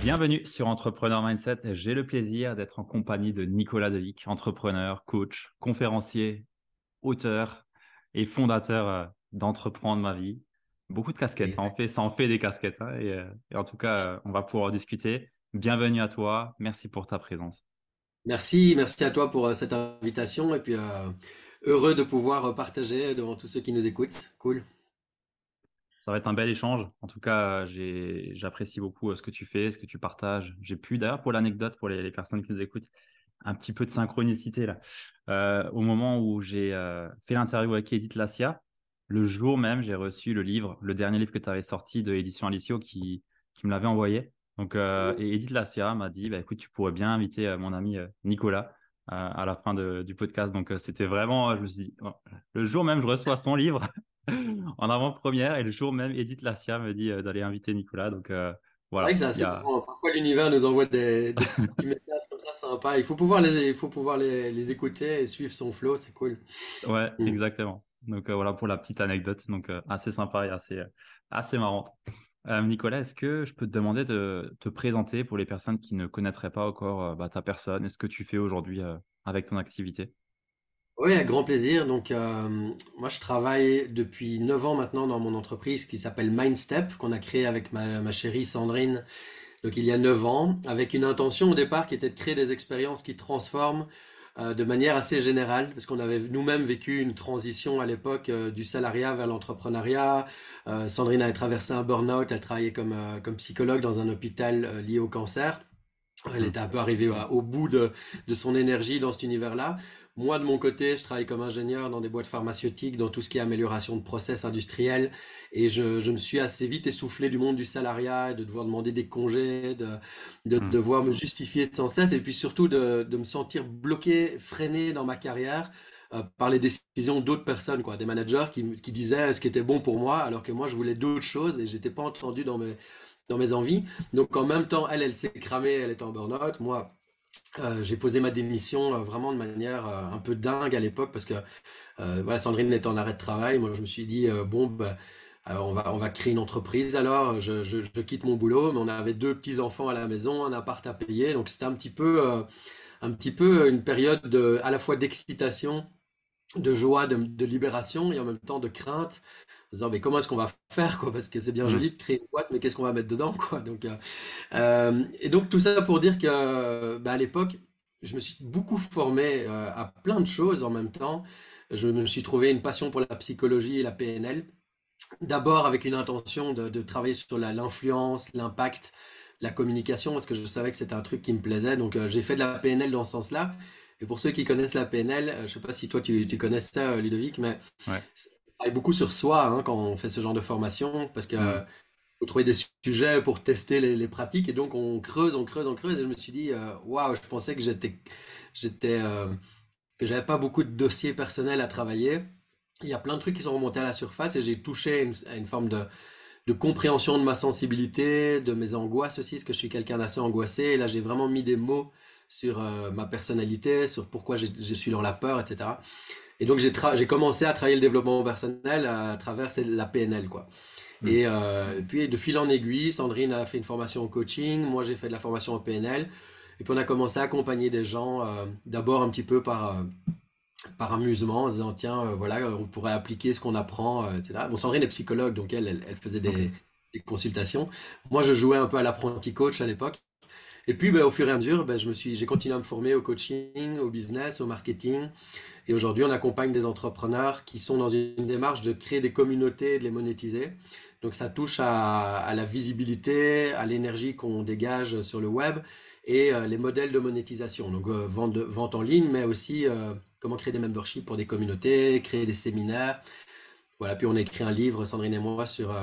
Bienvenue sur Entrepreneur Mindset. J'ai le plaisir d'être en compagnie de Nicolas Devic, entrepreneur, coach, conférencier, auteur et fondateur euh, d'Entreprendre ma vie. Beaucoup de casquettes, ça en fait, ça fait des casquettes. Hein, et, euh, et, en tout cas, euh, on va pouvoir discuter. Bienvenue à toi. Merci pour ta présence. Merci, merci à toi pour cette invitation et puis heureux de pouvoir partager devant tous ceux qui nous écoutent. Cool. Ça va être un bel échange. En tout cas, j'apprécie beaucoup euh, ce que tu fais, ce que tu partages. J'ai pu, d'ailleurs, pour l'anecdote, pour les, personnes qui nous écoutent, un petit peu de synchronicité là. Euh, au moment où j'ai euh, fait l'interview avec Edith Lassia, le jour même, j'ai reçu le livre, le dernier livre que tu avais sorti de Édition Alicio qui, qui me l'avait envoyé. Donc, et Edith Lassia m'a dit, bah, écoute, tu pourrais bien inviter mon ami Nicolas à la fin du podcast. Donc, c'était vraiment, je me suis dit, le jour même, je reçois son livre. en avant-première. Et le jour même, Edith Lassia me dit euh, d'aller inviter Nicolas. Donc euh, voilà. C'est Parfois, l'univers nous envoie des, petits messages comme ça sympa. Il faut pouvoir les, il faut pouvoir les, écouter et suivre son flow. C'est cool. Ouais, mm. exactement. Donc euh, voilà pour la petite anecdote. Donc assez sympa et assez, assez marrante. Nicolas, est-ce que je peux te demander de te présenter pour les personnes qui ne connaîtraient pas encore bah, ta personne et ce que tu fais aujourd'hui avec ton activité? Oui, avec grand plaisir. Donc, euh, moi, je travaille depuis 9 ans maintenant dans mon entreprise qui s'appelle Mindstep, qu'on a créé avec ma, ma, chérie Sandrine, donc il y a 9 ans, avec une intention au départ qui était de créer des expériences qui transforment euh, de manière assez générale, parce qu'on avait nous-mêmes vécu une transition à l'époque euh, du salariat vers l'entrepreneuriat. Sandrine avait traversé un burn-out, elle travaillait comme, comme psychologue dans un hôpital lié au cancer. Elle était un peu arrivée au bout de, de son énergie dans cet univers-là. Moi, de mon côté, je travaille comme ingénieur dans des boîtes pharmaceutiques, dans tout ce qui est amélioration de process industriels. Et je, je me suis assez vite essoufflé du monde du salariat, de devoir demander des congés, de, de, hmm. devoir me justifier sans cesse, et puis surtout de, de me sentir bloqué, freiné dans ma carrière. Euh, par les décisions d'autres personnes, quoi, des managers qui, qui disaient ce qui était bon pour moi, alors que moi je voulais d'autres choses et j'étais pas entendu dans mes, dans mes envies. Donc en même temps, elle, elle s'est cramée, elle est en burn-out. Moi, euh, j'ai posé ma démission euh, vraiment de manière euh, un peu dingue à l'époque parce que voilà, Sandrine était en arrêt de travail. Moi, je me suis dit, bon, bah, on, va, on va créer une entreprise alors. Je, je, quitte mon boulot, mais on avait deux petits-enfants à la maison, un appart à payer. Donc, c'était un petit peu, un petit peu une période de, à la fois d'excitation, de joie, de, libération et en même temps de crainte disant mais comment est-ce qu'on va faire quoi? Parce que c'est bien mmh. joli de créer une boîte mais qu'est-ce qu'on va mettre dedans quoi? Donc euh, euh, et donc tout ça pour dire que bah, à l'époque je me suis beaucoup formé euh, à plein de choses en même temps. Je me suis trouvé une passion pour la psychologie et la PNL d'abord avec une intention de, de travailler sur l'influence l'impact la communication parce que je savais que c'était un truc qui me plaisait. Donc j'ai fait de la PNL dans ce sens là et pour ceux qui connaissent la PNL, je sais pas si toi tu, tu connais ça, Ludovic, mais ouais travaille beaucoup sur soi hein, quand on fait ce genre de formation parce que faut trouver des sujets pour tester les, pratiques et donc on creuse, on creuse, on creuse et je me suis dit euh, waouh, je pensais que j'étais j'étais euh, que j'avais pas beaucoup de dossiers personnels à travailler. Il y a plein de trucs qui sont remontés à la surface et j'ai touché à une forme de, de compréhension de ma sensibilité, de mes angoisses aussi, parce que je suis quelqu'un d'assez angoissé. Et là, j'ai vraiment mis des mots sur euh, ma personnalité, sur pourquoi je suis dans la peur, etc. Et donc j'ai commencé à travailler le développement personnel à travers la PNL quoi. Hmm. Et euh, puis de fil en aiguille, Sandrine a fait une formation au coaching, moi j'ai fait de la formation en PNL, et puis on a commencé à accompagner des gens euh, d'abord un petit peu par par amusement, en disant tiens voilà on pourrait appliquer ce qu'on apprend, etc. Bon Sandrine est psychologue donc elle elle, faisait des, des, consultations. Moi je jouais un peu à l'apprenti coach à l'époque. Et puis ben, au fur et à mesure, ben, j'ai continué à me former au coaching, au business, au marketing. Et aujourd'hui, on accompagne des entrepreneurs qui sont dans une démarche de créer des communautés et de les monétiser. Donc ça touche à, la visibilité, à l'énergie qu'on dégage sur le web et euh, les modèles de monétisation. Donc euh, vente, vente, en ligne, mais aussi euh, comment créer des memberships pour des communautés, créer des séminaires. Voilà, puis on a écrit un livre, Sandrine et moi, sur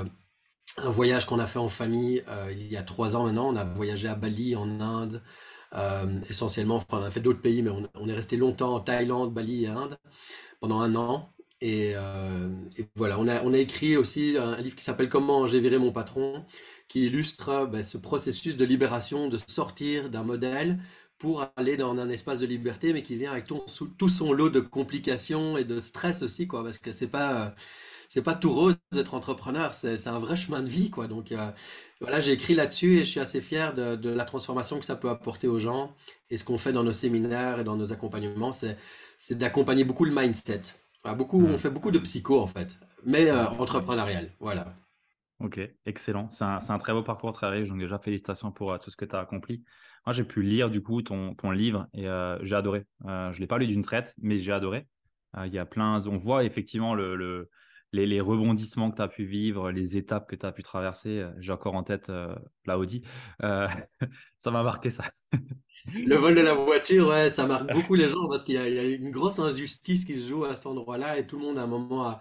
un voyage qu'on a fait en famille il y a trois ans maintenant. On a voyagé à Bali, en Inde, essentiellement. Enfin, on a fait d'autres pays, mais on, est resté longtemps en Thaïlande, Bali et Inde pendant un an. Euh, et, voilà, on a, on a écrit aussi un livre qui s'appelle Comment j'ai viré mon patron, qui illustre ben, ce processus de libération, de sortir d'un modèle pour aller dans un espace de liberté, mais qui vient avec tout, tout son lot de complications et de stress aussi, quoi, parce que c'est pas c'est pas tout rose d'être entrepreneur, c'est un vrai chemin de vie, quoi. Donc euh, voilà, j'ai écrit là-dessus et je suis assez fier de, de, la transformation que ça peut apporter aux gens. Et ce qu'on fait dans nos séminaires et dans nos accompagnements, c'est d'accompagner beaucoup le mindset. Ah, beaucoup, On fait beaucoup de psycho en fait, mais euh, entrepreneurial. Voilà. Ok, excellent. C'est un, un, très beau parcours très riche. Donc déjà, félicitations pour euh, tout ce que tu as accompli. Moi, j'ai pu lire du coup ton, ton livre et j'ai adoré. je ne l'ai pas lu d'une traite, mais j'ai adoré. Il y a plein, on voit effectivement le, le les, les, rebondissements que tu as pu vivre, les étapes que tu as pu traverser. J'ai encore en tête la Audi. ça m'a marqué ça. Le vol de la voiture, ouais, ça marque beaucoup les gens parce qu'il y, a une grosse injustice qui se joue à cet endroit-là et tout le monde à un moment a,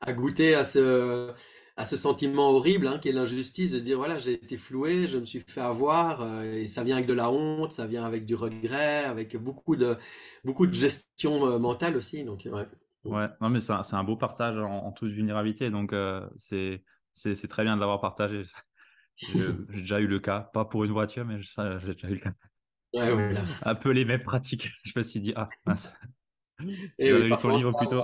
a goûté à ce, à ce sentiment horrible hein, qui est l'injustice de se dire voilà, j'ai été floué, je me suis fait avoir euh, et ça vient avec de la honte, ça vient avec du regret, avec beaucoup de, beaucoup de gestion euh, mentale aussi. Donc, ouais. Ouais, non, mais c'est un, un, beau partage en, toute vulnérabilité. Donc, euh, c'est très bien de l'avoir partagé. J'ai déjà eu le cas, pas pour une voiture, mais j'ai déjà eu le cas. Un peu les mêmes pratiques. Je me suis dit, ah, mince. Et lu ton livre plus tôt.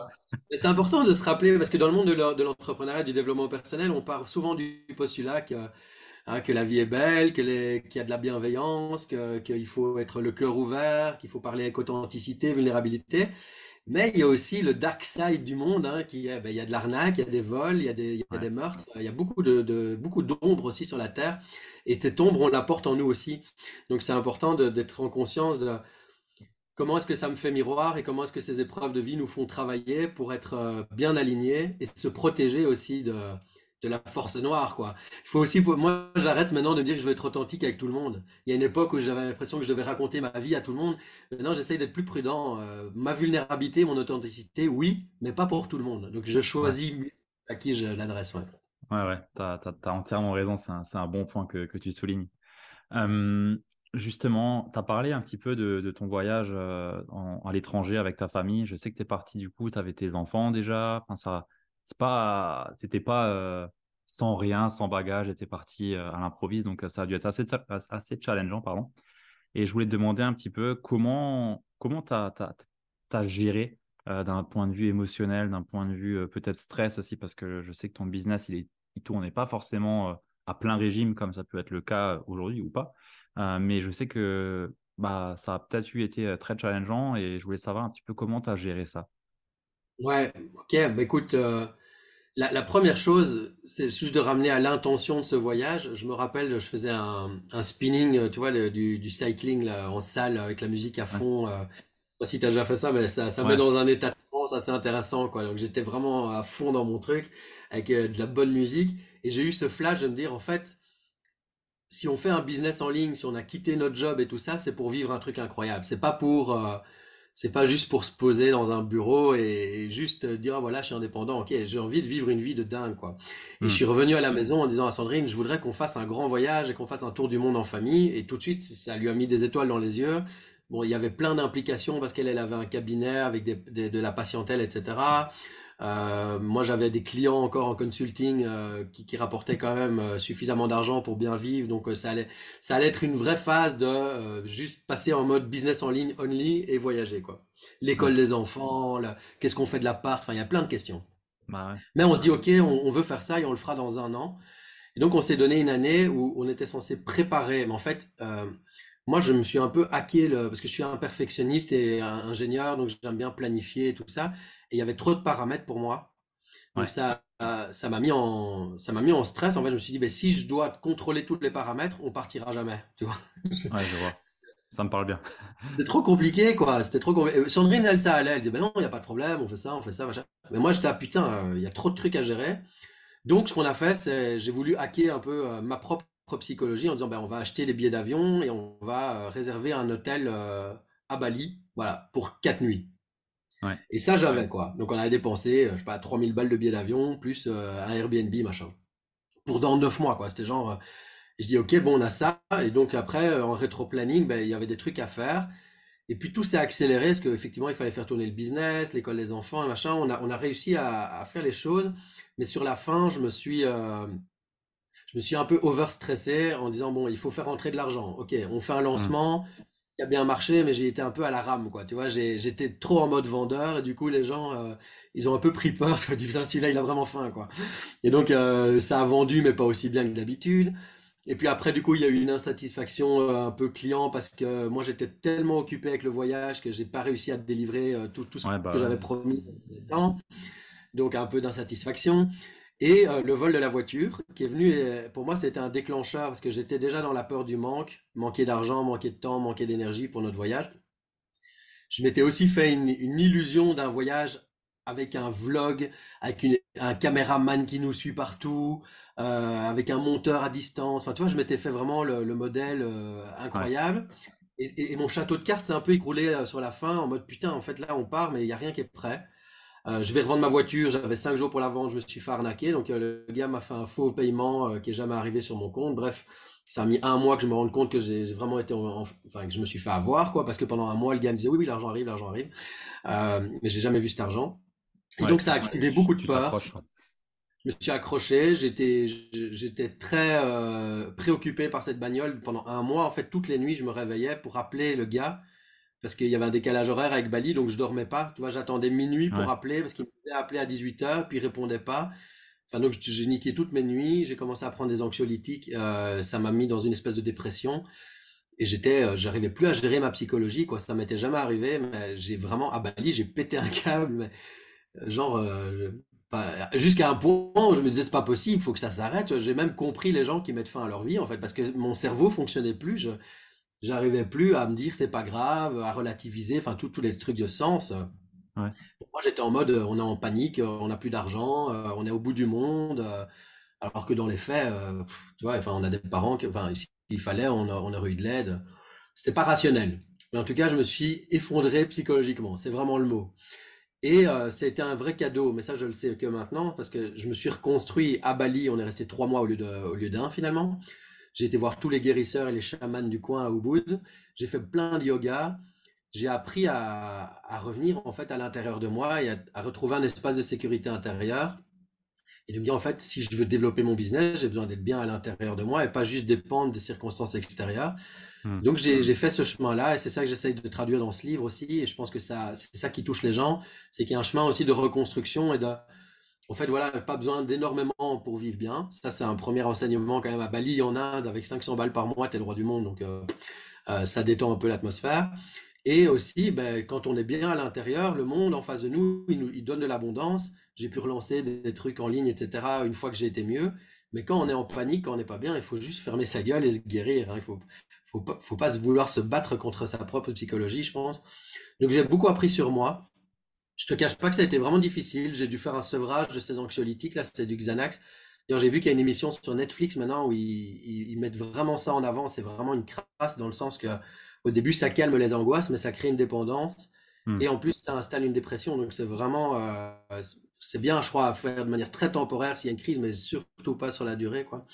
C'est important de se rappeler, parce que dans le monde de l'entrepreneuriat, du développement personnel, on part souvent du postulat que, hein, que la vie est belle, qu'il y a de la bienveillance, qu'il faut être le cœur ouvert, qu'il faut parler avec authenticité, vulnérabilité. Mais il y a aussi le dark side du monde, hein, qui ben, il y a de l'arnaque, il y a des vols, il y a des, il y a des meurtres, il y a beaucoup de, de beaucoup d'ombres aussi sur la terre. Et cette ombre, on la porte en nous aussi. Donc c'est important d'être en conscience de comment est-ce que ça me fait miroir et comment est-ce que ces épreuves de vie nous font travailler pour être euh, bien alignés et se protéger aussi de, de la force noire, quoi. Il faut aussi, moi, j'arrête maintenant de dire que je veux être authentique avec tout le monde. Il y a une époque où j'avais l'impression que je devais raconter ma vie à tout le monde. Maintenant, j'essaye d'être plus prudent. Euh, ma vulnérabilité, mon authenticité, oui, mais pas pour tout le monde. Donc, je choisis à qui je l'adresse, ouais. Ouais, ouais, tu as, entièrement raison. C'est un, un, bon point que, que tu soulignes. justement, tu as parlé un petit peu de, de ton voyage euh, à l'étranger avec ta famille. Je sais que tu es parti, du coup, tu avais tes enfants déjà. Enfin, ça c'était pas euh, sans rien, sans bagage, était parti euh, à l'improviste, donc ça a dû être assez, assez challengeant, pardon. Et je voulais te demander un petit peu comment comment t'as as, géré euh, d'un point de vue émotionnel, d'un point de vue peut-être stress aussi, parce que je sais que ton business il est il tournait pas forcément à plein régime comme ça peut être le cas aujourd'hui ou pas, mais je sais que bah ça a peut-être eu été très challengeant et je voulais savoir un petit peu comment tu as géré ça. Ouais, ok, bah écoute, la, première chose, c'est juste de ramener à l'intention de ce voyage. Je me rappelle, je faisais un, spinning, tu vois, du, cycling là, en salle avec la musique à fond. Euh, sais pas si tu as déjà fait ça, mais ça, ça met dans un état de trance assez intéressant, quoi. Donc j'étais vraiment à fond dans mon truc avec euh, de la bonne musique. Et j'ai eu ce flash de me dire, en fait, si on fait un business en ligne, si on a quitté notre job et tout ça, c'est pour vivre un truc incroyable. C'est pas pour euh, c'est pas juste pour se poser dans un bureau et, juste dire ah, voilà je suis indépendant ok j'ai envie de vivre une vie de dingue quoi. Et je hmm. suis revenu à la maison en disant à Sandrine je voudrais qu'on fasse un grand voyage et qu'on fasse un tour du monde en famille. Et tout de suite ça lui a mis des étoiles dans les yeux. Bon il y avait plein d'implications parce qu'elle elle avait un cabinet avec des, de la patientèle etc euh, moi, j'avais des clients encore en consulting euh, qui, qui, rapportaient quand même euh, suffisamment d'argent pour bien vivre. Donc, ça allait, ça allait être une vraie phase de juste passer en mode business en ligne only et voyager, quoi. L'école des enfants, qu'est-ce qu'on fait de l'appart, enfin, il y a plein de questions. Bah Mais on se dit, OK, on, on, veut faire ça et on le fera dans un an. Et donc, on s'est donné une année où on était censé préparer. Mais en fait, moi, je me suis un peu hacké le, parce que je suis un perfectionniste et un ingénieur, donc j'aime bien planifier et tout ça et il y avait trop de paramètres pour moi. Donc ça, euh, ça m'a mis en, ça m'a mis en stress. En fait, je me suis dit, ben, si je dois contrôler tous les paramètres, on partira jamais. Tu vois ouais, je vois. Ça me parle bien. C'était trop compliqué, quoi. C'était trop compliqué. Sandrine, elle, ça allait. Elle dit, ben non, il n'y a pas de problème, on fait ça, on fait ça, machin. Mais moi, j'étais, ah, putain, euh, il y a trop de trucs à gérer. Donc, ce qu'on a fait, c'est, j'ai voulu hacker un peu euh, ma propre psychologie en disant, ben, on va acheter les billets d'avion et on va réserver un hôtel à Bali, voilà, pour quatre nuits. Et ça, j'avais quoi. Donc, on avait dépensé, euh, je sais pas, 3000 balles de billets d'avion, plus euh, un Airbnb, machin. pour dans neuf mois, quoi. C'était genre, euh, je dis, ok, bon, on a ça. Et donc après, en rétro-planning, ben, il y avait des trucs à faire. Et puis tout s'est accéléré parce qu'effectivement, il fallait faire tourner le business, l'école des enfants, et machin. On a, on a réussi à, faire les choses. Mais sur la fin, je me suis, euh, je me suis un peu overstressé en disant, bon, il faut faire rentrer de l'argent. Ok, on fait un mmh. A bien marché, mais j'ai été un peu à la rame, quoi. Tu vois, j'étais trop en mode vendeur et du coup, les gens, euh, ils ont un peu pris peur. Tu vois, celui-là, il a vraiment faim, quoi. Et donc, euh, ça a vendu, mais pas aussi bien que d'habitude. Et puis après, du coup, il y a eu une insatisfaction euh, un peu client parce que moi, j'étais tellement occupé avec le voyage que j'ai pas réussi à délivrer tout, tout ce bah que j'avais promis. Donc, un peu d'insatisfaction. Et euh, le vol de la voiture, qui est venu, pour moi, c'était un déclencheur parce que j'étais déjà dans la peur du manque, manquer d'argent, manquer de temps, manquer d'énergie pour notre voyage. Je m'étais aussi fait une, illusion d'un voyage avec un vlog, avec un caméraman qui nous suit partout, euh, avec un monteur à distance. Enfin, tu vois, je m'étais fait vraiment le, modèle euh, incroyable. Et, et, mon château de cartes s'est un peu écroulé sur la fin en mode putain, en fait, là, on part, mais il n'y a rien qui est prêt. Euh, je vais revendre ma voiture, j'avais 5 jours pour la vendre, je me suis fait arnaquer. Donc euh, le gars m'a fait un faux paiement euh, qui est jamais arrivé sur mon compte. Bref, ça a mis un mois que je me rende compte que j'ai vraiment été, enfin que je me suis fait avoir quoi, parce que pendant un mois le gars me disait oui oui l'argent arrive, l'argent arrive, mais j'ai jamais vu cet argent. Et donc ça a activé beaucoup de peur. Je me suis accroché, j'étais j'étais très préoccupé par cette bagnole pendant un mois. En fait, toutes les nuits, je me réveillais pour appeler le gars parce qu'il y avait un décalage horaire avec Bali, donc je dormais pas. Tu vois, j'attendais minuit pour appeler parce qu'il m'avait appelé à 18h, puis il répondait pas. Enfin, donc j'ai niqué toutes mes nuits, j'ai commencé à prendre des anxiolytiques, euh, ça m'a mis dans une espèce de dépression. Et j'étais, euh, j'arrivais plus à gérer ma psychologie, quoi. Ça m'était jamais arrivé, mais j'ai vraiment, à Bali, j'ai pété un câble, mais, euh, genre, jusqu'à un point où je me disais, c'est pas possible, il faut que ça s'arrête. J'ai même compris les gens qui mettent fin à leur vie, en fait, parce que mon cerveau fonctionnait plus. Je, j'arrivais plus à me dire c'est pas grave, à relativiser, enfin tous les trucs de sens. Moi j'étais en mode on est en panique, on n'a plus d'argent, euh, on est au bout du monde, euh, alors que dans les faits, euh, tu vois, enfin on a des parents qui, enfin s'il fallait, on, on aurait eu de l'aide. C'était pas rationnel. Mais en tout cas, je me suis effondré psychologiquement, c'est vraiment le mot. Et c'était un vrai cadeau, mais ça je le sais que maintenant, parce que je me suis reconstruit à Bali, on est resté trois mois au lieu d'un finalement. J'ai été voir tous les guérisseurs et les chamans du coin à Ubud. J'ai fait plein de yoga. J'ai appris à, revenir en fait à l'intérieur de moi et à, retrouver un espace de sécurité intérieure. Et de me dire en fait, si je veux développer mon business, j'ai besoin d'être bien à l'intérieur de moi et pas juste dépendre des circonstances extérieures. Hmm. Donc j'ai fait ce chemin-là et c'est ça que j'essaye de traduire dans ce livre aussi. Et je pense que ça, c'est ça qui touche les gens, c'est qu'il y a un chemin aussi de reconstruction et de en fait, voilà, pas besoin d'énormément pour vivre bien. Ça, c'est un premier enseignement quand même à Bali, en Inde, avec 500 balles par mois, t'es le roi du monde, donc euh, euh, ça détend un peu l'atmosphère. Et aussi, ben, quand on est bien à l'intérieur, le monde en face de nous, il, nous, il donne de l'abondance. J'ai pu relancer des, trucs en ligne, etc., une fois que j'ai été mieux. Mais quand on est en panique, quand on n'est pas bien, il faut juste fermer sa gueule et se guérir. Hein. Il faut, faut pas, faut pas se vouloir se battre contre sa propre psychologie, je pense. Donc j'ai beaucoup appris sur moi. Je te cache pas que ça a été vraiment difficile. J'ai dû faire un sevrage de ces anxiolytiques. Là, c'est du Xanax. D'ailleurs, j'ai vu qu'il y a une émission sur Netflix maintenant où ils, mettent vraiment ça en avant. C'est vraiment une crasse dans le sens que au début, ça calme les angoisses, mais ça crée une dépendance. Hmm. Et en plus, ça installe une dépression. Donc, c'est vraiment, euh, c'est bien, je crois, à faire de manière très temporaire s'il y a une crise, mais surtout pas sur la durée, quoi.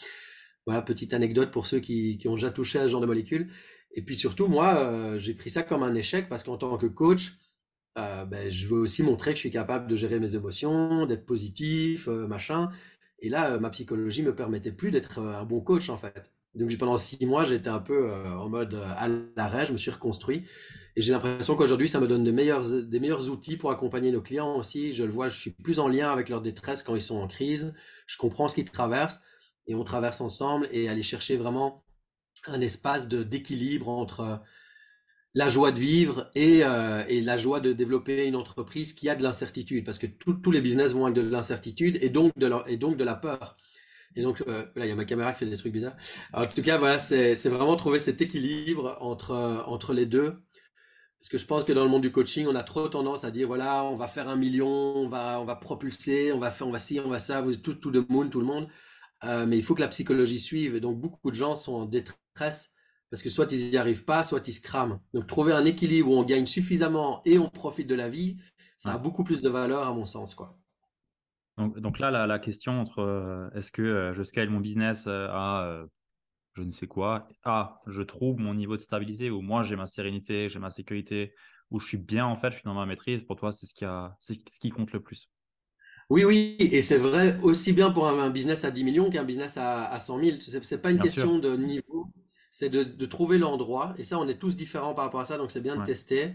Voilà, petite anecdote pour ceux qui, ont déjà touché à ce genre de molécules. Et puis surtout, moi, euh, j'ai pris ça comme un échec parce qu'en tant que coach, euh, ben, je veux aussi montrer que je suis capable de gérer mes émotions, d'être positif, euh, machin. Et là, euh, ma psychologie me permettait plus d'être un bon coach en fait. Donc pendant six mois, j'étais un peu en mode à l'arrêt, je me suis reconstruit. Et j'ai l'impression qu'aujourd'hui, ça me donne des meilleurs outils pour accompagner nos clients aussi. Je le vois, je suis plus en lien avec leur détresse quand ils sont en crise. Je comprends ce qu'ils traversent et on traverse ensemble et aller chercher vraiment un espace d'équilibre entre la joie de vivre euh, et, la joie de développer une entreprise qui a de l'incertitude, parce que tous les business vont avec de l'incertitude et donc de la, et peur. Et donc, euh, il y a ma caméra qui fait des trucs bizarres. en tout cas, voilà, c'est vraiment trouver cet équilibre entre, entre les deux. Parce que je pense que dans le monde du coaching, on a trop tendance à dire, voilà, on va faire un million, on va, on va propulser, on va faire, on va ci, on va ça, vous, tout, tout le monde, tout le monde. Euh, mais il faut que la psychologie suive. Et donc, beaucoup de gens sont en détresse parce que soit ils n'y arrivent pas, soit ils se crament. Donc trouver un équilibre où on gagne suffisamment et on profite de la vie, ça a beaucoup plus de valeur à mon sens. quoi. Donc, donc là, la, la question entre euh, est-ce que euh, je scale mon business euh, à euh, je ne sais quoi, à je trouve mon niveau de stabilité où moi j'ai ma sérénité, j'ai ma sécurité, où je suis bien en fait, je suis dans ma maîtrise. Pour toi, c'est ce qui a, ce qui compte le plus. Oui, oui, et c'est vrai aussi bien pour un, business à 10 millions qu'un business à, à 100 000. C'est c'est pas une Bien sûr. question de niveau, c'est de, de trouver l'endroit. Et ça, on est tous différents par rapport à ça, donc c'est bien de tester.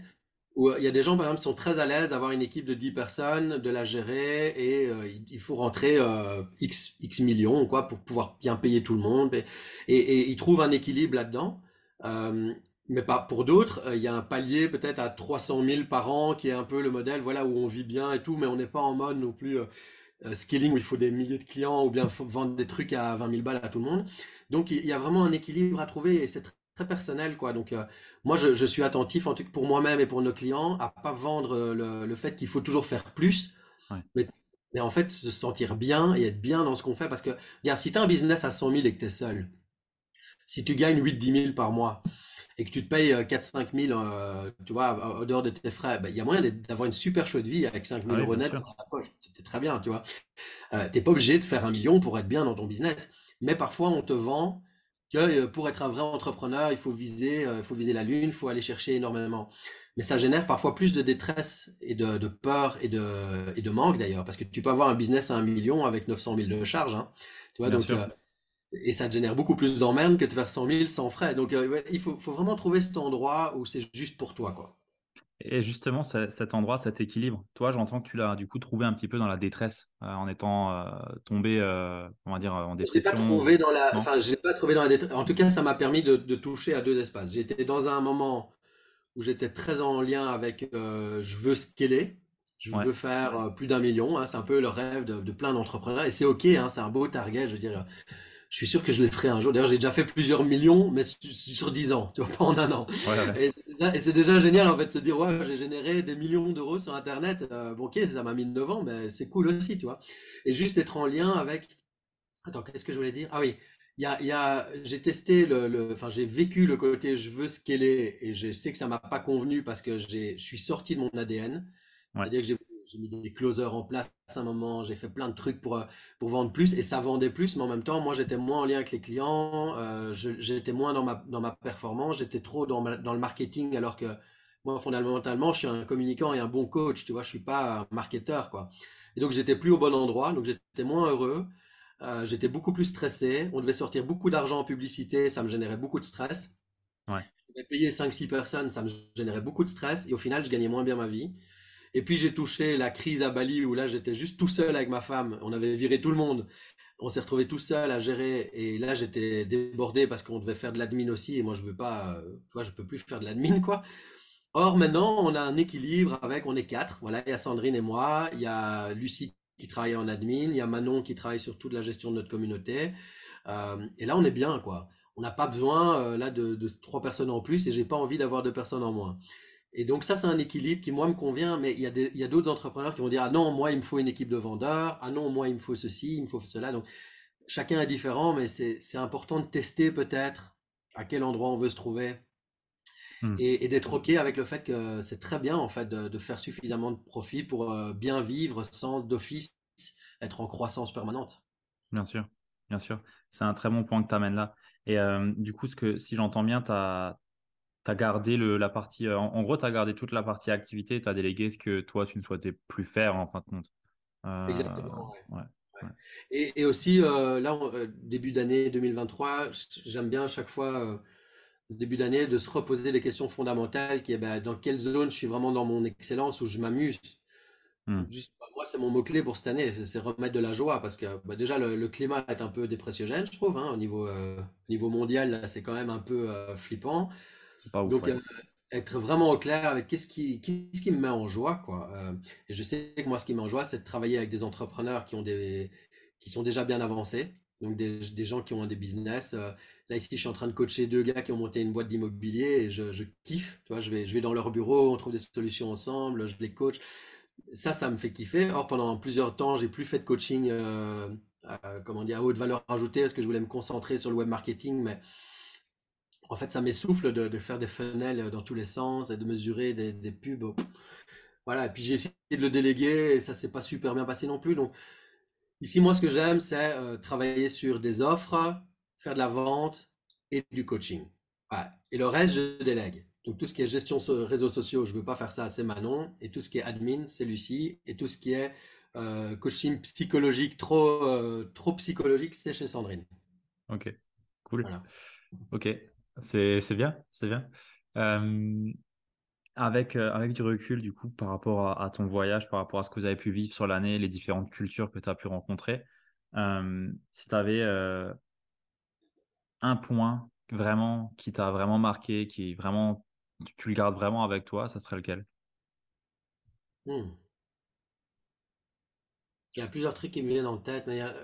Où euh, il y a des gens, par exemple, qui sont très à l'aise d'avoir une équipe de 10 personnes, de la gérer, et euh, il faut rentrer euh, X, X millions, quoi, pour pouvoir bien payer tout le monde. Et, et, et ils trouvent un équilibre là-dedans. Euh, mais pas pour d'autres, il y a un palier peut-être à 300 000 par an qui est un peu le modèle, voilà, où on vit bien et tout, mais on n'est pas en mode non plus scaling où il faut des milliers de clients ou bien vendre des trucs à 20 000 balles à tout le monde. Donc il y a vraiment un équilibre à trouver et c'est tr- très personnel, quoi. Donc euh, moi, je, je suis attentif, en tout cas pour moi-même et pour nos clients, à pas vendre euh, le, le fait qu'il faut toujours faire plus, ouais, mais, mais en fait se sentir bien et être bien dans ce qu'on fait. Parce que, regarde, si tu as un business à 100 000 et que tu es seul, si tu gagnes 8-10 000 par mois et que tu te payes euh, 4-5 000, euh, tu vois, au dehors de tes frais, ben, il y a moyen d'avoir une super chouette vie avec 5 Ah 000 oui, euros net dans ta poche. C'est très bien, tu vois. Euh, t'es pas obligé de faire un million pour être bien dans ton business. Mais parfois, on te vend que euh, pour être un vrai entrepreneur, il faut viser, euh, il faut viser la lune, il faut aller chercher énormément. Mais ça génère parfois plus de détresse et de, de peur et de, et de manque d'ailleurs. Parce que tu peux avoir un business à un million avec 900 000 de charges. Hein, tu vois, Bien donc, sûr. euh, et ça te génère beaucoup plus d'emmerde que de faire 100 000 sans frais. Donc, euh, il faut, faut vraiment trouver cet endroit où c'est juste pour toi, quoi. Et justement, ce- cet endroit, cet équilibre, toi, j'entends que tu l'as du coup trouvé un petit peu dans la détresse, euh, en étant euh, tombé, euh, on va dire, en Je pas dépression. trouvé dans la, enfin, je pas trouvé dans la détresse. En tout cas, ça m'a permis de, de toucher à deux espaces. J'étais dans un moment où j'étais très en lien avec, je veux scaler, je Ouais, veux faire plus d'un million. hein. c'est un peu le rêve de, de plein d'entrepreneurs et c'est ok. hein, c'est un beau target. Je veux dire, je suis sûr que je le ferai un jour. D'ailleurs, j'ai déjà fait plusieurs millions, mais sur, 10 ans, tu vois, pas en un an. ouais, ouais. Et c'est déjà, génial en fait de se dire, ouais, j'ai généré des millions d'euros sur Internet. Euh, bon, ok, ça m'a mis 9 ans, mais c'est cool aussi, tu vois. Et juste être en lien avec Attends, qu'est-ce que je voulais dire? Ah oui, il y a, y a, j'ai testé le, le- enfin j'ai vécu le côté je veux scaler et je sais que ça m'a pas convenu parce que je suis sorti de mon ADN. Ouais, C'est-à-dire que j'ai, j'ai mis des closers en place à un moment, j'ai fait plein de trucs pour, euh, pour vendre plus et ça vendait plus, mais en même temps, moi j'étais moins en lien avec les clients, euh, j'étais moins dans ma, dans ma performance, j'étais trop dans, ma- dans le marketing alors que moi fondamentalement je suis un communicant et un bon coach, tu vois, je suis pas un marketeur quoi. Et donc j'étais plus au bon endroit, donc j'étais moins heureux. Euh, j'étais beaucoup plus stressé. On devait sortir beaucoup d'argent en publicité, ça me générait beaucoup de stress. ouais, Je devais payer cinq six personnes, ça me générait beaucoup de stress. Et au final, je gagnais moins bien ma vie. Et puis j'ai touché la crise à Bali où là, j'étais juste tout seul avec ma femme. On avait viré tout le monde. On s'est retrouvé tout seul à gérer. Et là, j'étais débordé parce qu'on devait faire de l'admin aussi. Et moi, je veux pas, euh, tu vois, je peux plus faire de l'admin, quoi. Or, maintenant, on a un équilibre avec, on est quatre. Voilà, il y a Sandrine et moi, il y a Lucie qui travaille en admin, il y a Manon qui travaille sur toute la gestion de notre communauté. Euh, et là, on est bien, quoi. On n'a pas besoin euh, là de, de trois personnes en plus et j'ai pas envie d'avoir deux personnes en moins. Et donc ça, c'est un équilibre qui, moi, me convient, mais il y a d'autres entrepreneurs qui vont dire, ah non, moi, il me faut une équipe de vendeurs, ah non, moi, il me faut ceci, il me faut cela. Donc, chacun est différent, mais c'est, important de tester peut-être à quel endroit on veut se trouver Hmm, et, et d'être OK avec le fait que c'est très bien, en fait, de, de faire suffisamment de profit pour euh, bien vivre sans d'office être en croissance permanente. bien sûr, bien sûr. C'est un très bon point que tu amènes là. Et euh, du coup, ce que, si j'entends bien, tu as, gardé le, la partie, euh, en, en gros, tu as gardé toute la partie activité, tu as délégué ce que toi, tu ne souhaitais plus faire en fin de compte. Euh, Exactement, ouais. ouais, Ouais. ouais, Et, et aussi, euh, là, début d'année 2023, j'aime bien à chaque fois, euh, début d'année, de se reposer des questions fondamentales qui est ben, dans quelle zone je suis vraiment dans mon excellence, où je m'amuse. Hmm, Juste, bah, moi, c'est mon mot-clé pour cette année, c'est remettre de la joie, parce que bah, déjà, le, le climat est un peu dépressiogène, je trouve, hein, au niveau, euh, au niveau mondial, c'est quand même un peu euh, flippant. C'est pas ouf, Donc, ouais. euh, être vraiment au clair avec qu'est-ce qui, me met en joie, quoi. Euh, et je sais que moi, ce qui me met en joie, c'est de travailler avec des entrepreneurs qui ont des, qui sont déjà bien avancés. Donc, des, des gens qui ont des business. Euh, là, ici, je suis en train de coacher deux gars qui ont monté une boîte d'immobilier et je, je kiffe. Tu vois, je vais, je vais dans leur bureau, on trouve des solutions ensemble, je les coach. Ça, ça me fait kiffer. Or, pendant plusieurs temps, j'ai plus fait de coaching, euh, à- comment dire, à haute valeur ajoutée parce que je voulais me concentrer sur le web marketing, mais en fait, ça m'essouffle de, de faire des funnels dans tous les sens et de mesurer des, des pubs. Voilà, et puis j'ai essayé de le déléguer et ça s'est pas super bien passé non plus. Donc, Ici, moi, ce que j'aime, c'est euh, travailler sur des offres, faire de la vente et du coaching. Et le reste, je délègue. Donc tout ce qui est gestion sur réseaux sociaux, je ne veux pas faire ça, c'est Manon. Et tout ce qui est admin, c'est Lucie. Et tout ce qui est euh, coaching psychologique, trop, euh, trop psychologique, c'est chez Sandrine. Ok, cool. Ok, c'est bien, c'est bien. Avec, avec du recul, du coup, par rapport à, ton voyage, par rapport à ce que vous avez pu vivre sur l'année, les différentes cultures que tu as pu rencontrer, si tu avais un point vraiment qui t'a vraiment marqué, qui vraiment tu le gardes vraiment avec toi, ça serait lequel? Hmm. Il y a plusieurs trucs qui me viennent en tête, il y a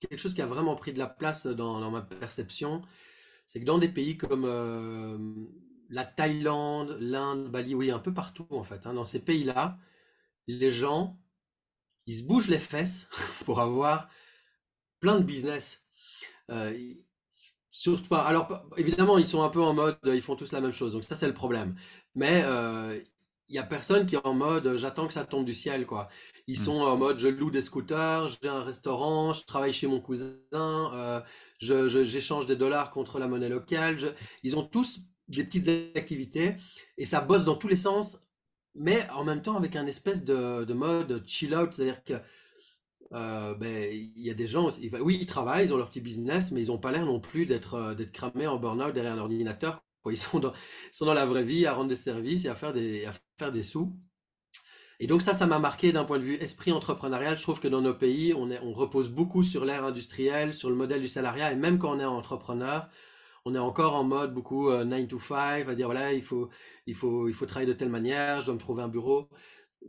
quelque chose qui a vraiment pris de la place dans, ma perception, c'est que dans des pays comme euh, la Thaïlande, l'Inde, Bali, oui, un peu partout en fait, hein, dans ces pays-là, les gens, ils se bougent les fesses pour avoir plein de business. Euh, Surtout pas. Alors, évidemment, ils sont un peu en mode, ils font tous la même chose. Donc ça, c'est le problème. Mais euh, il y a personne qui est en mode, j'attends que ça tombe du ciel, quoi. Ils hmm. sont en mode, je loue des scooters, j'ai un restaurant, je travaille chez mon cousin, euh, j'échange des dollars contre la monnaie locale. ils ont tous des petites activités et ça bosse dans tous les sens, mais en même temps avec un espèce de, de mode chill out, c'est-à-dire que euh, ben, il y a des gens, oui, ils travaillent, ils ont leur petit business, mais ils n'ont pas l'air non plus d'être euh, d'être cramés en burn-out derrière un ordinateur. Ils sont dans, sont dans la vraie vie à rendre des services et à faire des, à faire des sous. Et donc ça, ça m'a marqué d'un point de vue esprit entrepreneurial. Je trouve que dans nos pays, on, repose beaucoup sur l'ère industrielle, sur le modèle du salariat, et même quand on est entrepreneur, on est encore en mode beaucoup 9 euh, to 5, à dire voilà, il faut, il, faut, il faut travailler de telle manière, je dois me trouver un bureau.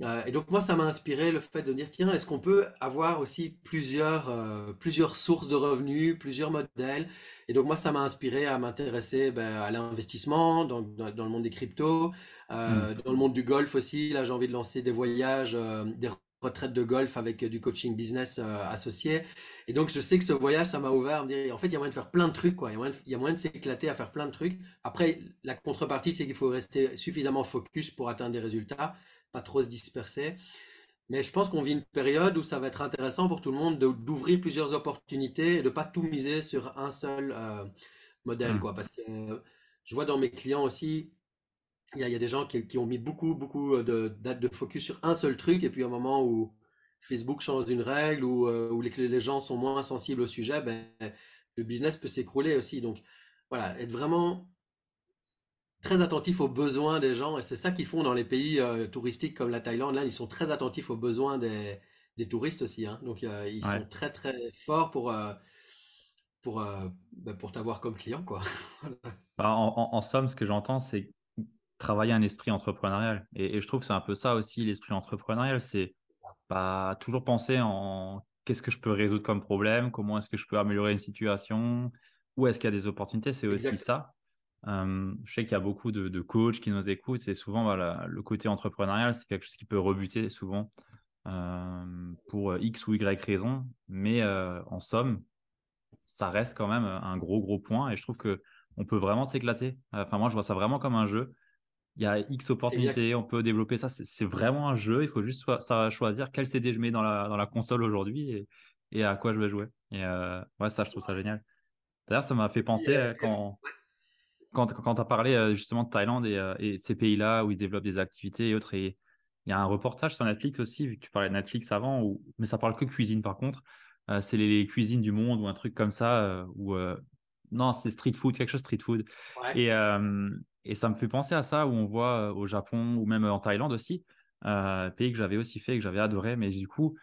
Euh, et donc moi, ça m'a inspiré le fait de dire, tiens, est-ce qu'on peut avoir aussi plusieurs, euh, plusieurs sources de revenus, plusieurs modèles? Et donc moi, ça m'a inspiré à m'intéresser ben, à l'investissement dans, dans, le monde des cryptos, euh, hmm. dans le monde du golf aussi. Là, j'ai envie de lancer des voyages, des retraites de golf avec du coaching business associé. Et donc, je sais que ce voyage, ça m'a ouvert à me dire, en fait, il y a moyen de faire plein de trucs, quoi. Il y a moyen de s'éclater à faire plein de trucs. Après, la contrepartie, c'est qu'il faut rester suffisamment focus pour atteindre des résultats pas trop se disperser. Mais je pense qu'on vit une période où ça va être intéressant pour tout le monde d'ouvrir plusieurs opportunités et de pas tout miser sur un seul euh, modèle, mmh. quoi. Parce que je vois dans mes clients aussi, il y, a des gens qui, ont mis beaucoup, beaucoup de, de focus sur un seul truc et puis à un moment où Facebook change d'une règle ou euh, où les, les, gens sont moins sensibles au sujet, ben, le business peut s'écrouler aussi. Donc voilà, être vraiment très attentifs aux besoins des gens et c'est ça qu'ils font dans les pays euh, touristiques comme la Thaïlande. Là, ils sont très attentifs aux besoins des, des touristes aussi. Hein. Donc, euh, ils sont très très forts pour euh, pour bah, pour t'avoir comme client, quoi. Bah, en, en, somme, ce que j'entends, c'est travailler un esprit entrepreneurial. Et, et je trouve que c'est un peu ça aussi l'esprit entrepreneurial. C'est pas toujours penser en qu'est-ce que je peux résoudre comme problème, comment est-ce que je peux améliorer une situation, où est-ce qu'il y a des opportunités. C'est aussi ça je sais qu'il y a beaucoup de, coachs qui nous écoutent. C'est souvent voilà, le côté entrepreneurial, c'est quelque chose qui peut rebuter souvent pour X ou Y raison. Mais en somme, ça reste quand même un gros, gros point. Et je trouve que on peut vraiment s'éclater. Enfin, moi, je vois ça vraiment comme un jeu. Il y a X opportunités, on peut développer ça. C'est vraiment un jeu. Il faut juste ça, choisir quel CD je mets dans la, dans la console aujourd'hui et, et, à quoi je vais jouer. Et ouais, ça, je trouve ça génial. D'ailleurs, ça m'a fait penser quand, quand, quand tu as parlé euh, justement de Thaïlande euh, et, ces pays-là où ils développent des activités et autres, et il y a un reportage sur Netflix aussi, vu que tu parlais de Netflix avant, où, mais ça parle que cuisine par contre. Euh, c'est les, cuisines du monde ou un truc comme ça, où non, c'est street food, quelque chose street food. Et, et ça me fait penser à ça, où on voit au Japon ou même en Thaïlande aussi, pays que j'avais aussi fait et que j'avais adoré, mais du coup,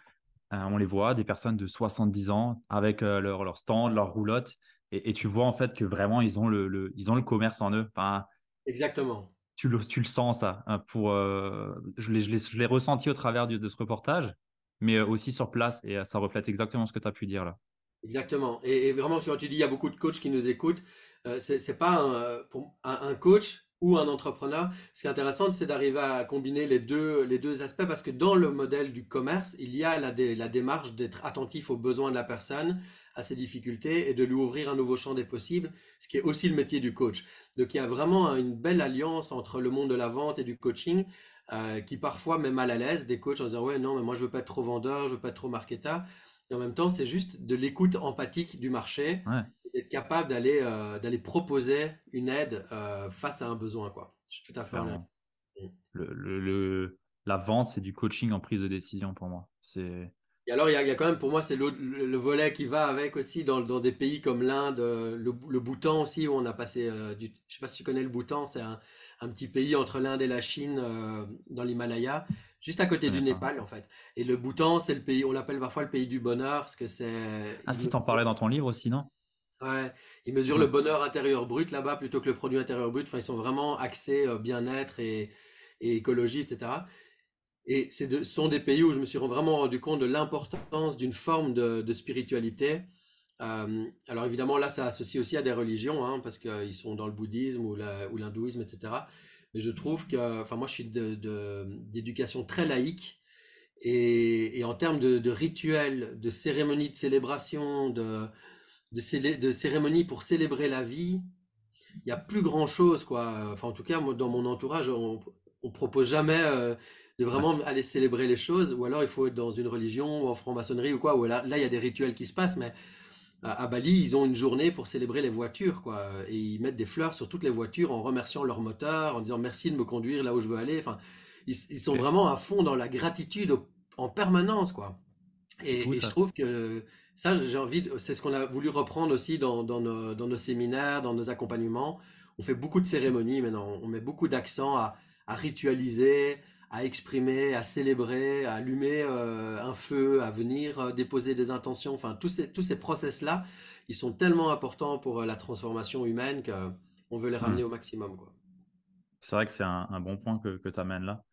on les voit, des personnes de 70 ans avec leur, leur stand, leur roulotte, et, tu vois en fait que vraiment ils ont le, ils ont le commerce en eux. Enfin, Exactement. Tu le, tu le sens ça. Hein, pour, euh, je l'ai ressenti au travers de, ce reportage, mais euh, aussi sur place et euh, ça reflète exactement ce que tu as pu dire là. Exactement. Et, vraiment, quand tu dis il y a beaucoup de coachs qui nous écoutent, c'est pas un, pour un, coach ou un entrepreneur. Ce qui est intéressant, c'est d'arriver à combiner les deux, les deux aspects parce que dans le modèle du commerce, il y a la, la démarche d'être attentif aux besoins de la personne, à ses difficultés et de lui ouvrir un nouveau champ des possibles, ce qui est aussi le métier du coach. Donc il y a vraiment une belle alliance entre le monde de la vente et du coaching euh, qui parfois met mal à l'aise des coachs en disant ouais non mais moi je veux pas être trop vendeur, je veux pas être trop marketeur. Et en même temps, c'est juste de l'écoute empathique du marché, d'être capable d'aller euh, d'aller proposer une aide euh, face à un besoin, quoi. Je suis tout à fait mm. le, le, la vente, c'est du coaching en prise de décision pour moi. C'est et alors, il y, a, quand même, pour moi, c'est le, volet qui va avec aussi dans, dans des pays comme l'Inde, le, le Bhoutan aussi, où on a passé du. Je sais pas si tu connais le Bhoutan, c'est un, un petit pays entre l'Inde et la Chine dans l'Himalaya juste à côté du Népal en fait. Et le Bhoutan, c'est le pays, on l'appelle parfois le pays du bonheur, parce que c'est. Ah si, t'en parlais dans ton livre aussi, non? Ouais, ils mesurent le bonheur intérieur brut là-bas plutôt que le produit intérieur brut. Enfin, ils sont vraiment axés euh, bien-être et, écologie, etc. Et ce sont des pays où je me suis vraiment rendu compte de l'importance d'une forme de, spiritualité. Euh, alors évidemment, là, ça associe aussi à des religions, hein, parce qu'ils sont dans le bouddhisme ou l'hindouisme, etc. Mais je trouve que, enfin, moi, je suis d'éducation de, très laïque. Et, en termes de, rituels, de cérémonies de célébration, de, de, cérémonies pour célébrer la vie, il n'y a plus grand chose, quoi. Enfin, en tout cas, moi, dans mon entourage, on, on propose jamais euh, de vraiment aller célébrer les choses, ou alors il faut être dans une religion ou en franc-maçonnerie ou quoi, où là, là, il y a des rituels qui se passent, mais à Bali, ils ont une journée pour célébrer les voitures, quoi. Et ils mettent des fleurs sur toutes les voitures en remerciant leur moteur, en disant merci de me conduire là où je veux aller. Enfin, ils, sont vraiment à fond dans la gratitude en permanence, quoi. Et, je trouve que ça, j'ai envie, c'est ce qu'on a voulu reprendre aussi dans, nos, séminaires, dans nos accompagnements. On fait beaucoup de cérémonies maintenant. On met beaucoup d'accent à, à ritualiser, à exprimer, à célébrer, à allumer euh, un feu, à venir euh, déposer des intentions. Enfin, tous ces, tous ces process-là, ils sont tellement importants pour euh, la transformation humaine qu'on veut les ramener hmm. au maximum. C'est vrai que c'est un, bon point que, que tu amènes là.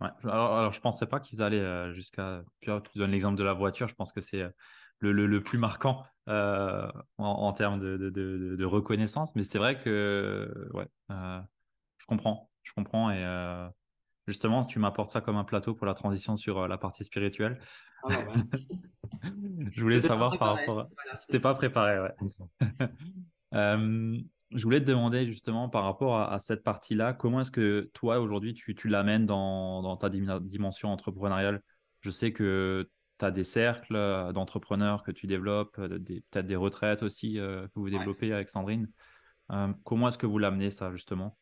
Ouais. Alors, alors, je pensais pas qu'ils allaient jusqu'à. Tu donnes l'exemple de la voiture, je pense que c'est le, le, le, plus marquant en, en, termes de, de, de, de reconnaissance. Mais c'est vrai que ouais, je comprends je comprends. Et euh, justement, tu m'apportes ça comme un plateau pour la transition sur euh, la partie spirituelle. Ah je voulais savoir par rapport. À... C'était pas préparé, ouais. Euh, je voulais te demander justement par rapport à, cette partie-là, comment est-ce que toi aujourd'hui tu, tu l'amènes dans, dans, ta dimension entrepreneuriale? Je sais que tu as des cercles d'entrepreneurs que tu développes, peut-être des retraites aussi que vous développez avec Sandrine. comment est-ce que vous l'amenez ça justement?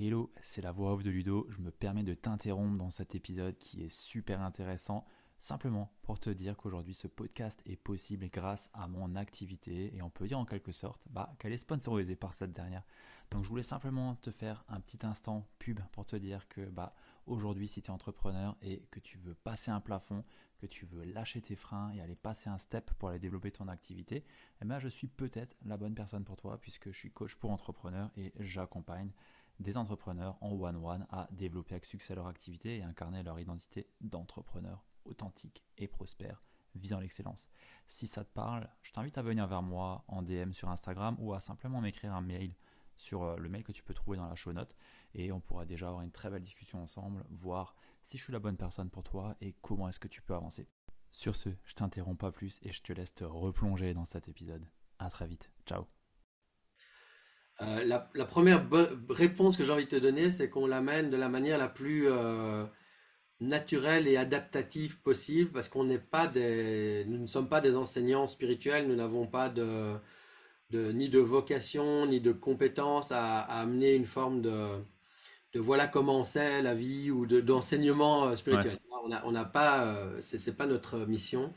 Hello, c'est la voix off de Ludo. Je me permets de t'interrompre dans cet épisode qui est super intéressant, simplement pour te dire qu'aujourd'hui ce podcast est possible grâce à mon activité et on peut dire en quelque sorte bah, qu'elle est sponsorisée par cette dernière. Donc je voulais simplement te faire un petit instant pub pour te dire que bah, aujourd'hui si tu es entrepreneur et que tu veux passer un plafond, que tu veux lâcher tes freins et aller passer un step pour aller développer ton activité, eh ben, je suis peut-être la bonne personne pour toi puisque je suis coach pour entrepreneurs et j'accompagne des entrepreneurs en one-one à développer avec succès leur activité et incarner leur identité d'entrepreneur authentique et prospère visant l'excellence. Si ça te parle, je t'invite à venir vers moi en DM sur Instagram ou à simplement m'écrire un mail sur euh, le mail que tu peux trouver dans la show note et on pourra déjà avoir une très belle discussion ensemble, voir si je suis la bonne personne pour toi et comment est-ce que tu peux avancer. Sur ce, je t'interromps pas plus et je te laisse te replonger dans cet épisode. À très vite. Ciao. Euh, la, première réponse que j'ai envie de te donner, c'est qu'on l'amène de la manière la plus euh, naturelle et adaptative possible, parce qu'on n'est pas des, nous ne sommes pas des enseignants spirituels, nous n'avons pas de, ni de vocation, ni de compétences à, amener une forme de, de voilà comment c'est la vie ou d'enseignement euh, spirituel. On n'a pas, c'est pas notre mission.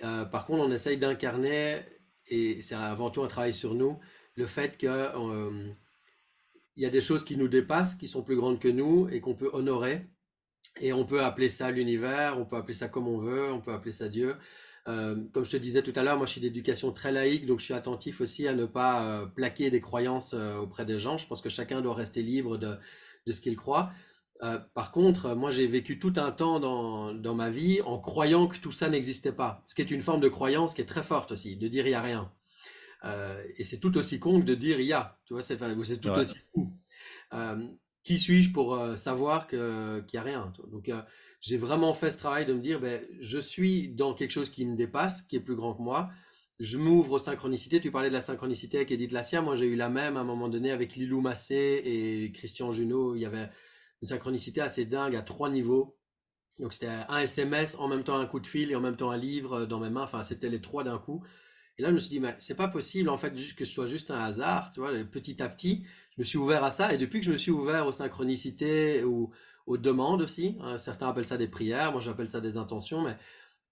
par contre, on essaye d'incarner, et c'est avant tout un travail sur nous, le fait qu'il euh, y a des choses qui nous dépassent, qui sont plus grandes que nous et qu'on peut honorer. Et on peut appeler ça l'univers, on peut appeler ça comme on veut, on peut appeler ça Dieu. Euh, comme je te disais tout à l'heure, moi je suis d'éducation très laïque, donc je suis attentif aussi à ne pas euh, plaquer des croyances auprès des gens. Je pense que chacun doit rester libre de, ce qu'il croit. par contre, moi j'ai vécu tout un temps dans, dans ma vie en croyant que tout ça n'existait pas. Ce qui est une forme de croyance qui est très forte aussi, de dire il n'y a rien. Euh, et c'est tout aussi con que de dire il y a. Tu vois, c'est tout aussi fou. Euh, qui suis-je pour euh, savoir qu'il n'y a rien Donc, j'ai vraiment fait ce travail de me dire, ben, je suis dans quelque chose qui me dépasse, qui est plus grand que moi. Je m'ouvre aux synchronicités. Tu parlais de la synchronicité avec Edith Lassia. Moi, j'ai eu la même à un moment donné avec Lilou Massé et Christian Junot. Il y avait une synchronicité assez dingue à trois niveaux. Donc c'était un SMS, en même temps un coup de fil et en même temps un livre dans mes mains. Enfin, c'était les trois d'un coup. Et là, je me suis dit, mais c'est pas possible en fait que ce soit juste un hasard. Tu vois, petit à petit, je me suis ouvert à ça. Et depuis que je me suis ouvert aux synchronicités ou aux demandes aussi, hein, certains appellent ça des prières, moi j'appelle ça des intentions, mais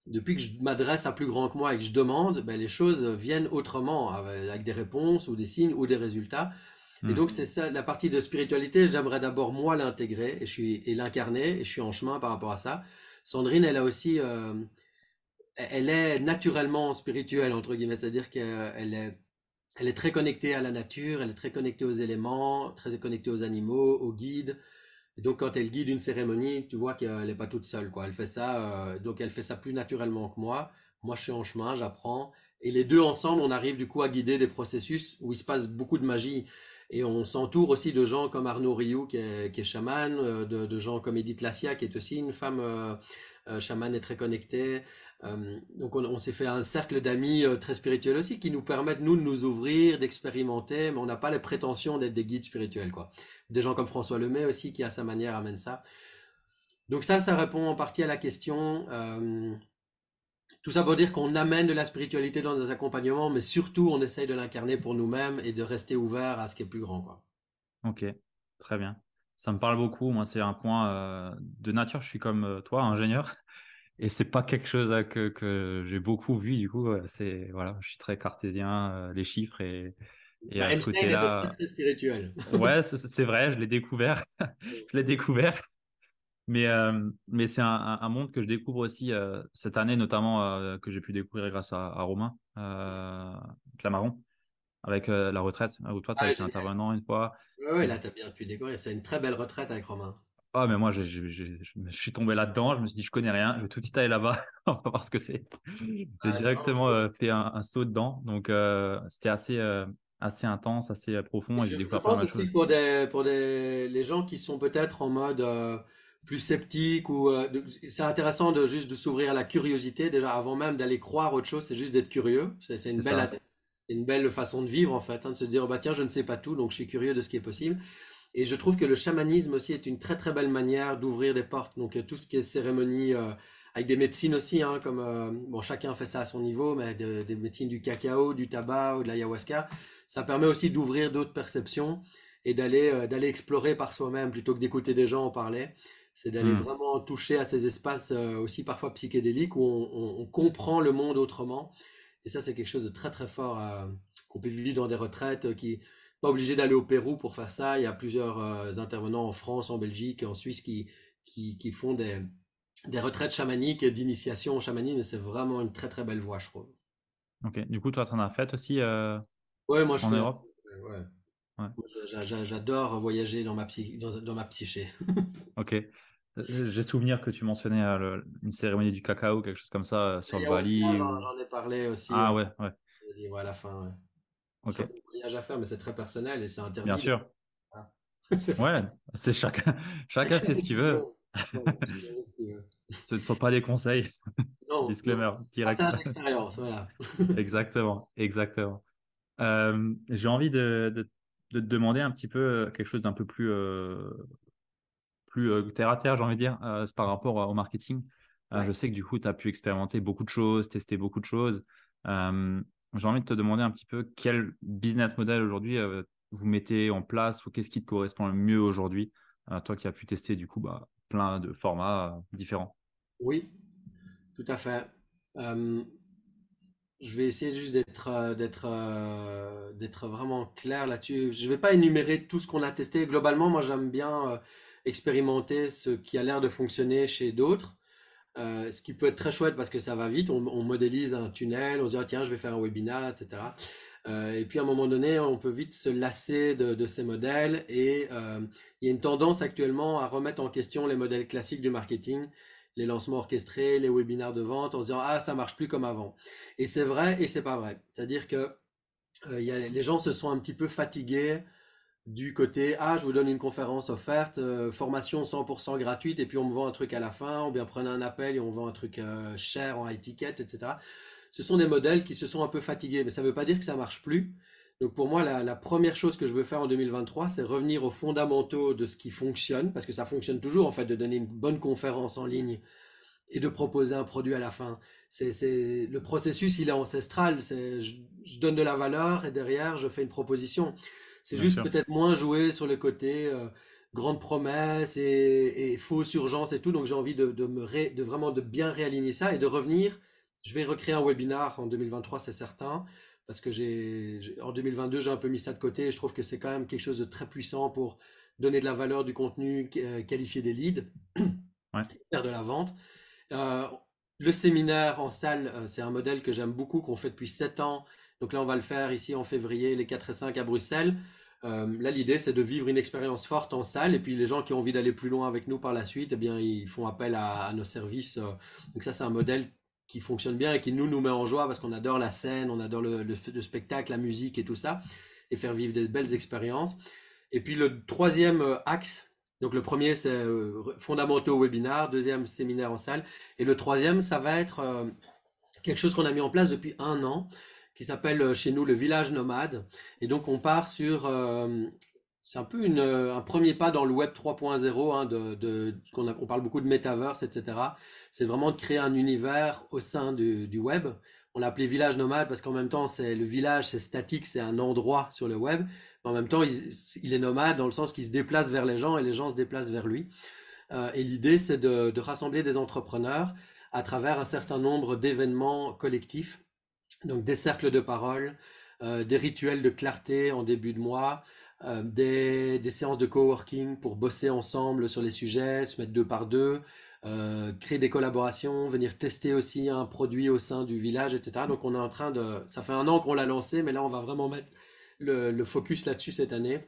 depuis que je m'adresse à plus grand que moi et que je demande, ben, les choses viennent autrement, avec des réponses ou des signes ou des résultats. Et donc, hmm. c'est ça, la partie de spiritualité, j'aimerais d'abord moi l'intégrer et, je suis, et l'incarner, et je suis en chemin par rapport à ça. Sandrine, elle a aussi, euh, elle est naturellement spirituelle, entre guillemets, c'est-à-dire qu'elle est, elle est très connectée à la nature, elle est très connectée aux éléments, très connectée aux animaux, aux guides. Donc, quand elle guide une cérémonie, tu vois qu'elle n'est pas toute seule, quoi. Elle fait ça, euh, donc elle fait ça plus naturellement que moi. Moi, je suis en chemin, j'apprends. Et les deux ensemble, on arrive du coup à guider des processus où il se passe beaucoup de magie. Et on s'entoure aussi de gens comme Arnaud Rioux, qui est, chaman, euh, de, gens comme Edith Lassia, qui est aussi une femme euh, euh chaman et très connectée. Euh, donc on, s'est fait un cercle d'amis très spirituels aussi, qui nous permettent, nous, de nous ouvrir, d'expérimenter, mais on n'a pas les prétentions d'être des guides spirituels. quoi. Des gens comme François Lemay aussi, qui à sa manière amène ça. Donc ça, ça répond en partie à la question. Euh, tout ça pour dire qu'on amène de la spiritualité dans nos accompagnements, mais surtout on essaye de l'incarner pour nous-mêmes et de rester ouvert à ce qui est plus grand. Quoi. Ok, très bien. Ça me parle beaucoup. Moi, c'est un point euh, de nature. Je suis comme euh, toi, ingénieur, et c'est pas quelque chose que, que j'ai beaucoup vu. Du coup, c'est voilà, je suis très cartésien, les chiffres et, et à ce côté-là. Très, très spirituel. ouais, c'est vrai. Je l'ai découvert. je l'ai découvert. Mais, euh, mais c'est un, un, monde que je découvre aussi euh, cette année, notamment euh, que j'ai pu découvrir grâce à, à Romain Clamaron, avec la retraite, où toi, tu as ah, été intervenant une fois. Oui, là, tu as bien pu découvrir. C'est une très belle retraite avec Romain. Ah, mais moi, je suis tombé là-dedans. Je me suis dit, je connais rien. Je vais tout de suite aller là-bas. On va voir ce que c'est. J'ai ah, directement fait un, un, saut dedans. Donc, c'était assez, assez intense, assez profond. Et, découvert je pense aussi pour, des, pour des, les gens qui sont peut-être en mode plus sceptique ou euh, c'est intéressant de juste de s'ouvrir à la curiosité déjà avant même d'aller croire autre chose c'est juste d'être curieux c'est une belle une belle façon de vivre en fait hein, de se dire bah tiens je ne sais pas tout donc je suis curieux de ce qui est possible et je trouve que le chamanisme aussi est une très très belle manière d'ouvrir des portes donc euh, tout ce qui est cérémonie euh, avec des médecines aussi hein, comme bon chacun fait ça à son niveau mais des médecines du cacao du tabac ou de l'ayahuasca ça permet aussi d'ouvrir d'autres perceptions et d'aller d'aller explorer par soi-même plutôt que d'écouter des gens en parler c'est d'aller hmm. vraiment toucher à ces espaces euh, aussi parfois psychédéliques où on, comprend le monde autrement. Et ça, c'est quelque chose de très très fort euh, qu'on peut vivre dans des retraites euh, qui pas obligé d'aller au Pérou pour faire ça. Il y a plusieurs intervenants en France, en Belgique et en Suisse qui, qui, font des, des retraites chamaniques d'initiation au chamanisme. C'est vraiment une très très belle voie, je trouve. Ok. Du coup, toi, tu en as fait aussi ouais, moi, je en Europe? Ouais. J'adore voyager dans ma, dans, dans ma psyché. ok. Euh, j'ai souvenir que tu mentionnais euh, une cérémonie du cacao, quelque chose comme ça, euh, sur le Bali. J'en ai parlé aussi. Ah ouais, ouais. à la fin. Ok. un voyage à faire, mais c'est très personnel et c'est interdit. Bien sûr. ouais, c'est chacun, chacun fait ce qu'il veut. ce ne sont pas des conseils. Non. Disclaimer, direct. voilà. exactement, exactement. Euh, J'ai envie de, de, de, te demander un petit peu quelque chose d'un peu plus euh, plus euh, terre à terre, j'ai envie de dire, euh, par rapport au marketing. Euh, je sais que du coup, tu as pu expérimenter beaucoup de choses, tester beaucoup de choses. J'ai envie de te demander un petit peu quel business model aujourd'hui vous mettez en place ou qu'est-ce qui te correspond le mieux aujourd'hui, toi qui as pu tester du coup bah, plein de formats différents. Oui, tout à fait. je vais essayer juste d'être d'être d'être vraiment clair là-dessus. Je ne vais pas énumérer tout ce qu'on a testé. Globalement, moi j'aime bien expérimenter ce qui a l'air de fonctionner chez d'autres. Euh, ce qui peut être très chouette parce que ça va vite. On, modélise un tunnel, on se dit ah, tiens, je vais faire un webinar, etc. Euh, et puis à un moment donné, on peut vite se lasser de, ces modèles. Et euh, il y a une tendance actuellement à remettre en question les modèles classiques du marketing, les lancements orchestrés, les webinars de vente, en se disant ah ça marche plus comme avant. Et c'est vrai et c'est pas vrai. C'est-à-dire que les gens se sont un petit peu fatigués du côté ah je vous donne une conférence offerte euh, formation 100% gratuite et puis on me vend un truc à la fin ou bien prenez un appel et on vend un truc euh, cher en étiquette etc ce sont des modèles qui se sont un peu fatigués mais ça ne veut pas dire que ça marche plus Donc pour moi, la, première chose que je veux faire en 2023, c'est revenir aux fondamentaux de ce qui fonctionne, parce que ça fonctionne toujours en fait de donner une bonne conférence en ligne et de proposer un produit à la fin. C'est, le processus, il est ancestral. C'est, je, donne de la valeur et derrière, je fais une proposition. C'est juste peut-être moins jouer sur le côté euh, grande promesse et, fausse urgence et tout. Donc j'ai envie de, me de vraiment de bien réaligner ça et de revenir. Je vais recréer un webinar en 2023, c'est certain parce que j'ai en 2022 j'ai un peu mis ça de côté et je trouve que c'est quand même quelque chose de très puissant pour donner de la valeur du contenu, euh, qualifier des leads, faire de la vente. Euh, le séminaire en salle, c'est un modèle que j'aime beaucoup, qu'on fait depuis 7 ans. Donc là, on va le faire ici en février, les 4 et 5 à Bruxelles. Là, l'idée, c'est de vivre une expérience forte en salle. Et puis, les gens qui ont envie d'aller plus loin avec nous par la suite, eh bien, ils font appel à, nos services. donc ça, c'est un modèle qui fonctionne bien et qui nous nous met en joie parce qu'on adore la scène, on adore le, le, spectacle, la musique et tout ça, et faire vivre des belles expériences. Et puis le troisième euh, axe, donc le premier c'est euh, fondamentaux webinar, deuxième séminaire en salle, et le troisième ça va être euh, quelque chose qu'on a mis en place depuis un an, qui s'appelle chez nous le village nomade. Et donc on part sur c'est un peu une, un premier pas dans le web 3.0, hein, de, on, parle beaucoup de metaverse, etc. C'est vraiment de créer un univers au sein du, web. On l'a appelé village nomade parce qu'en même temps, c'est le village, c'est statique, c'est un endroit sur le web. Mais en même temps, il, est nomade dans le sens qu'il se déplace vers les gens et les gens se déplacent vers lui. Euh, et l'idée, c'est de, rassembler des entrepreneurs à travers un certain nombre d'événements collectifs, donc des cercles de parole, euh, des rituels de clarté en début de mois, euh, des, des, séances de coworking pour bosser ensemble sur les sujets, se mettre deux par deux, euh, créer des collaborations, venir tester aussi un produit au sein du village, etc. Donc on est en train de... Ça fait un an qu'on l'a lancé, mais là on va vraiment mettre le, le focus là-dessus cette année.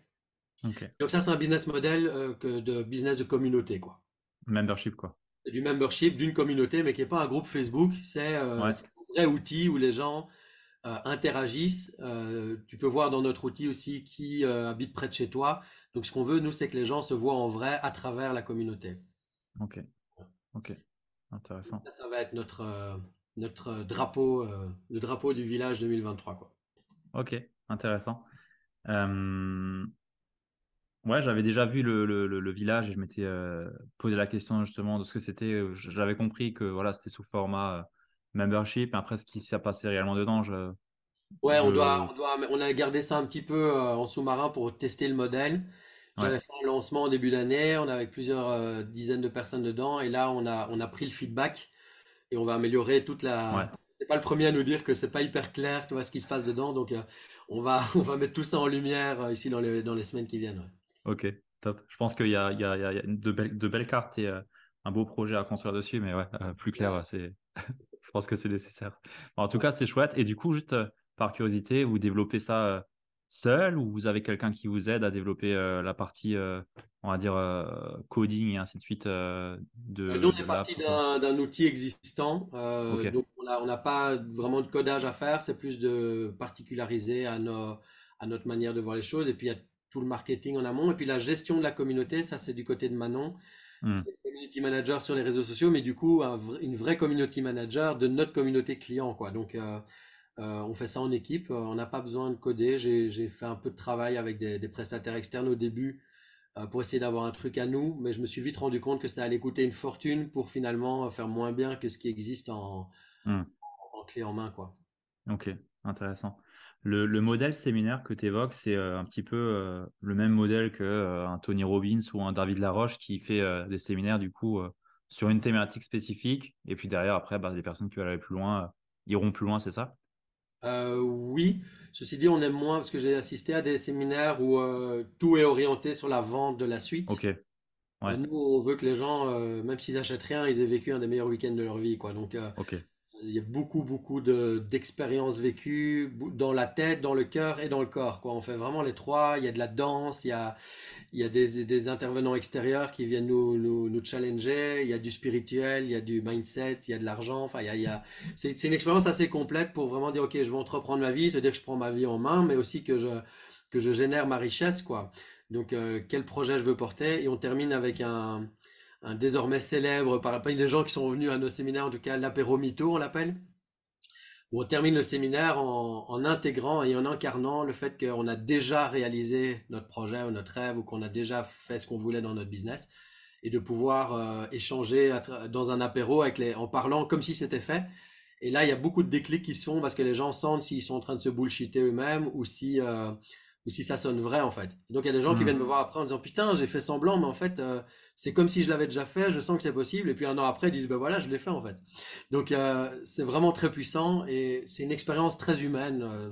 Donc ça c'est un business model que de business de communauté, quoi. Membership, quoi. Du membership d'une communauté, mais qui n'est pas un groupe Facebook. C'est vrai outil où les gens euh, interagissent. Euh, tu peux voir dans notre outil aussi qui euh, habite près de chez toi. Donc ce qu'on veut, nous, c'est que les gens se voient en vrai à travers la communauté. Ok. Ok. Intéressant. Ça, va être notre, notre drapeau, le drapeau du village 2023. Quoi. Ok, intéressant. Ouais, j'avais déjà vu le, le, le, village et je m'étais posé la question justement de ce que c'était. J'avais compris que voilà, c'était sous format membership. Après, ce qui s'est passé réellement dedans, je. Ouais, on doit, on doit, on a gardé ça un petit peu euh, en sous-marin pour tester le modèle. J'avais fait un lancement au début d'année, on avait plusieurs euh, dizaines de personnes dedans, et là on a, on a pris le feedback et on va améliorer toute la. Ouais. C'est pas le premier à nous dire que c'est pas hyper clair, tu vois ce qui se passe dedans, donc euh, on va, on va mettre tout ça en lumière ici dans les, dans les semaines qui viennent. Ok, top. Je pense qu'il y a, il y a, il y a de, belles, de belles cartes et un beau projet à construire dessus, mais ouais, plus clair, c'est je pense que c'est nécessaire. en tout cas, c'est chouette. Et du coup, juste euh, par curiosité, vous développez ça euh, seul ou vous avez quelqu'un qui vous aide à développer euh, la partie, on va dire, coding et ainsi de suite de, Nous, on est parti d'un outil existant. Donc, on n'a pas vraiment de codage à faire. C'est plus de particulariser à, nos, à notre manière de voir les choses. Et puis, il y a tout le marketing en amont. Et puis, la gestion de la communauté, ça, c'est du côté de Manon. Hmm. Community manager sur les réseaux sociaux, mais du coup, une vraie community manager de notre communauté client, quoi. Donc, euh, euh, on fait ça en équipe. On n'a pas besoin de coder. J'ai fait un peu de travail avec des, prestataires externes au début euh, pour essayer d'avoir un truc à nous, mais je me suis vite rendu compte que ça allait coûter une fortune pour finalement faire moins bien que ce qui existe en, hmm. en clé en main, quoi. Ok, intéressant. Le, modèle séminaire que tu évoques, c'est euh, un petit peu euh, le même modèle que euh, un Tony Robbins ou un David Laroche qui fait des séminaires du coup sur une thématique spécifique. Et puis derrière, après, bah, les personnes qui veulent aller plus loin iront plus loin, c'est ça? Oui. Ceci dit, on aime moins parce que j'ai assisté à des séminaires où tout est orienté sur la vente de la suite. Ok. nous, on veut que les gens, même s'ils achètent rien, ils aient vécu un des meilleurs week-ends de leur vie, quoi. Donc, ok il y a beaucoup, beaucoup d'expériences vécues dans la tête, dans le cœur et dans le corps. Quoi. On fait vraiment les trois. Il y a de la danse, il y a, il y a des, des intervenants extérieurs qui viennent nous, nous, challenger. Il y a du spirituel, il y a du mindset, il y a de l'argent. Enfin, il y a, il. C'est une expérience assez complète pour vraiment dire, OK, je vais entreprendre ma vie, c'est-à-dire que je prends ma vie en main, mais aussi que je, que je génère ma richesse. quoi. Donc, euh, quel projet je veux porter? Et on termine avec un un désormais célèbre par les gens qui sont venus à nos séminaires, en tout cas l'apéro mytho, on l'appelle, où on termine le séminaire en, intégrant et en incarnant le fait qu'on a déjà réalisé notre projet ou notre rêve ou qu'on a déjà fait ce qu'on voulait dans notre business et de pouvoir euh, échanger dans un apéro en parlant comme si c'était fait. Et là, il y a beaucoup de déclics qui se font parce que les gens sentent s'ils sont en train de se bullshiter eux-mêmes ou si euh, ou si ça sonne vrai en fait. donc il y a des gens qui hmm. viennent me voir après en disant putain j'ai fait semblant mais en fait euh, c'est comme si je l'avais déjà fait, je sens que c'est possible et puis un an après ils disent ben voilà je l'ai fait en fait. Donc euh, c'est vraiment très puissant et c'est une expérience très humaine, euh,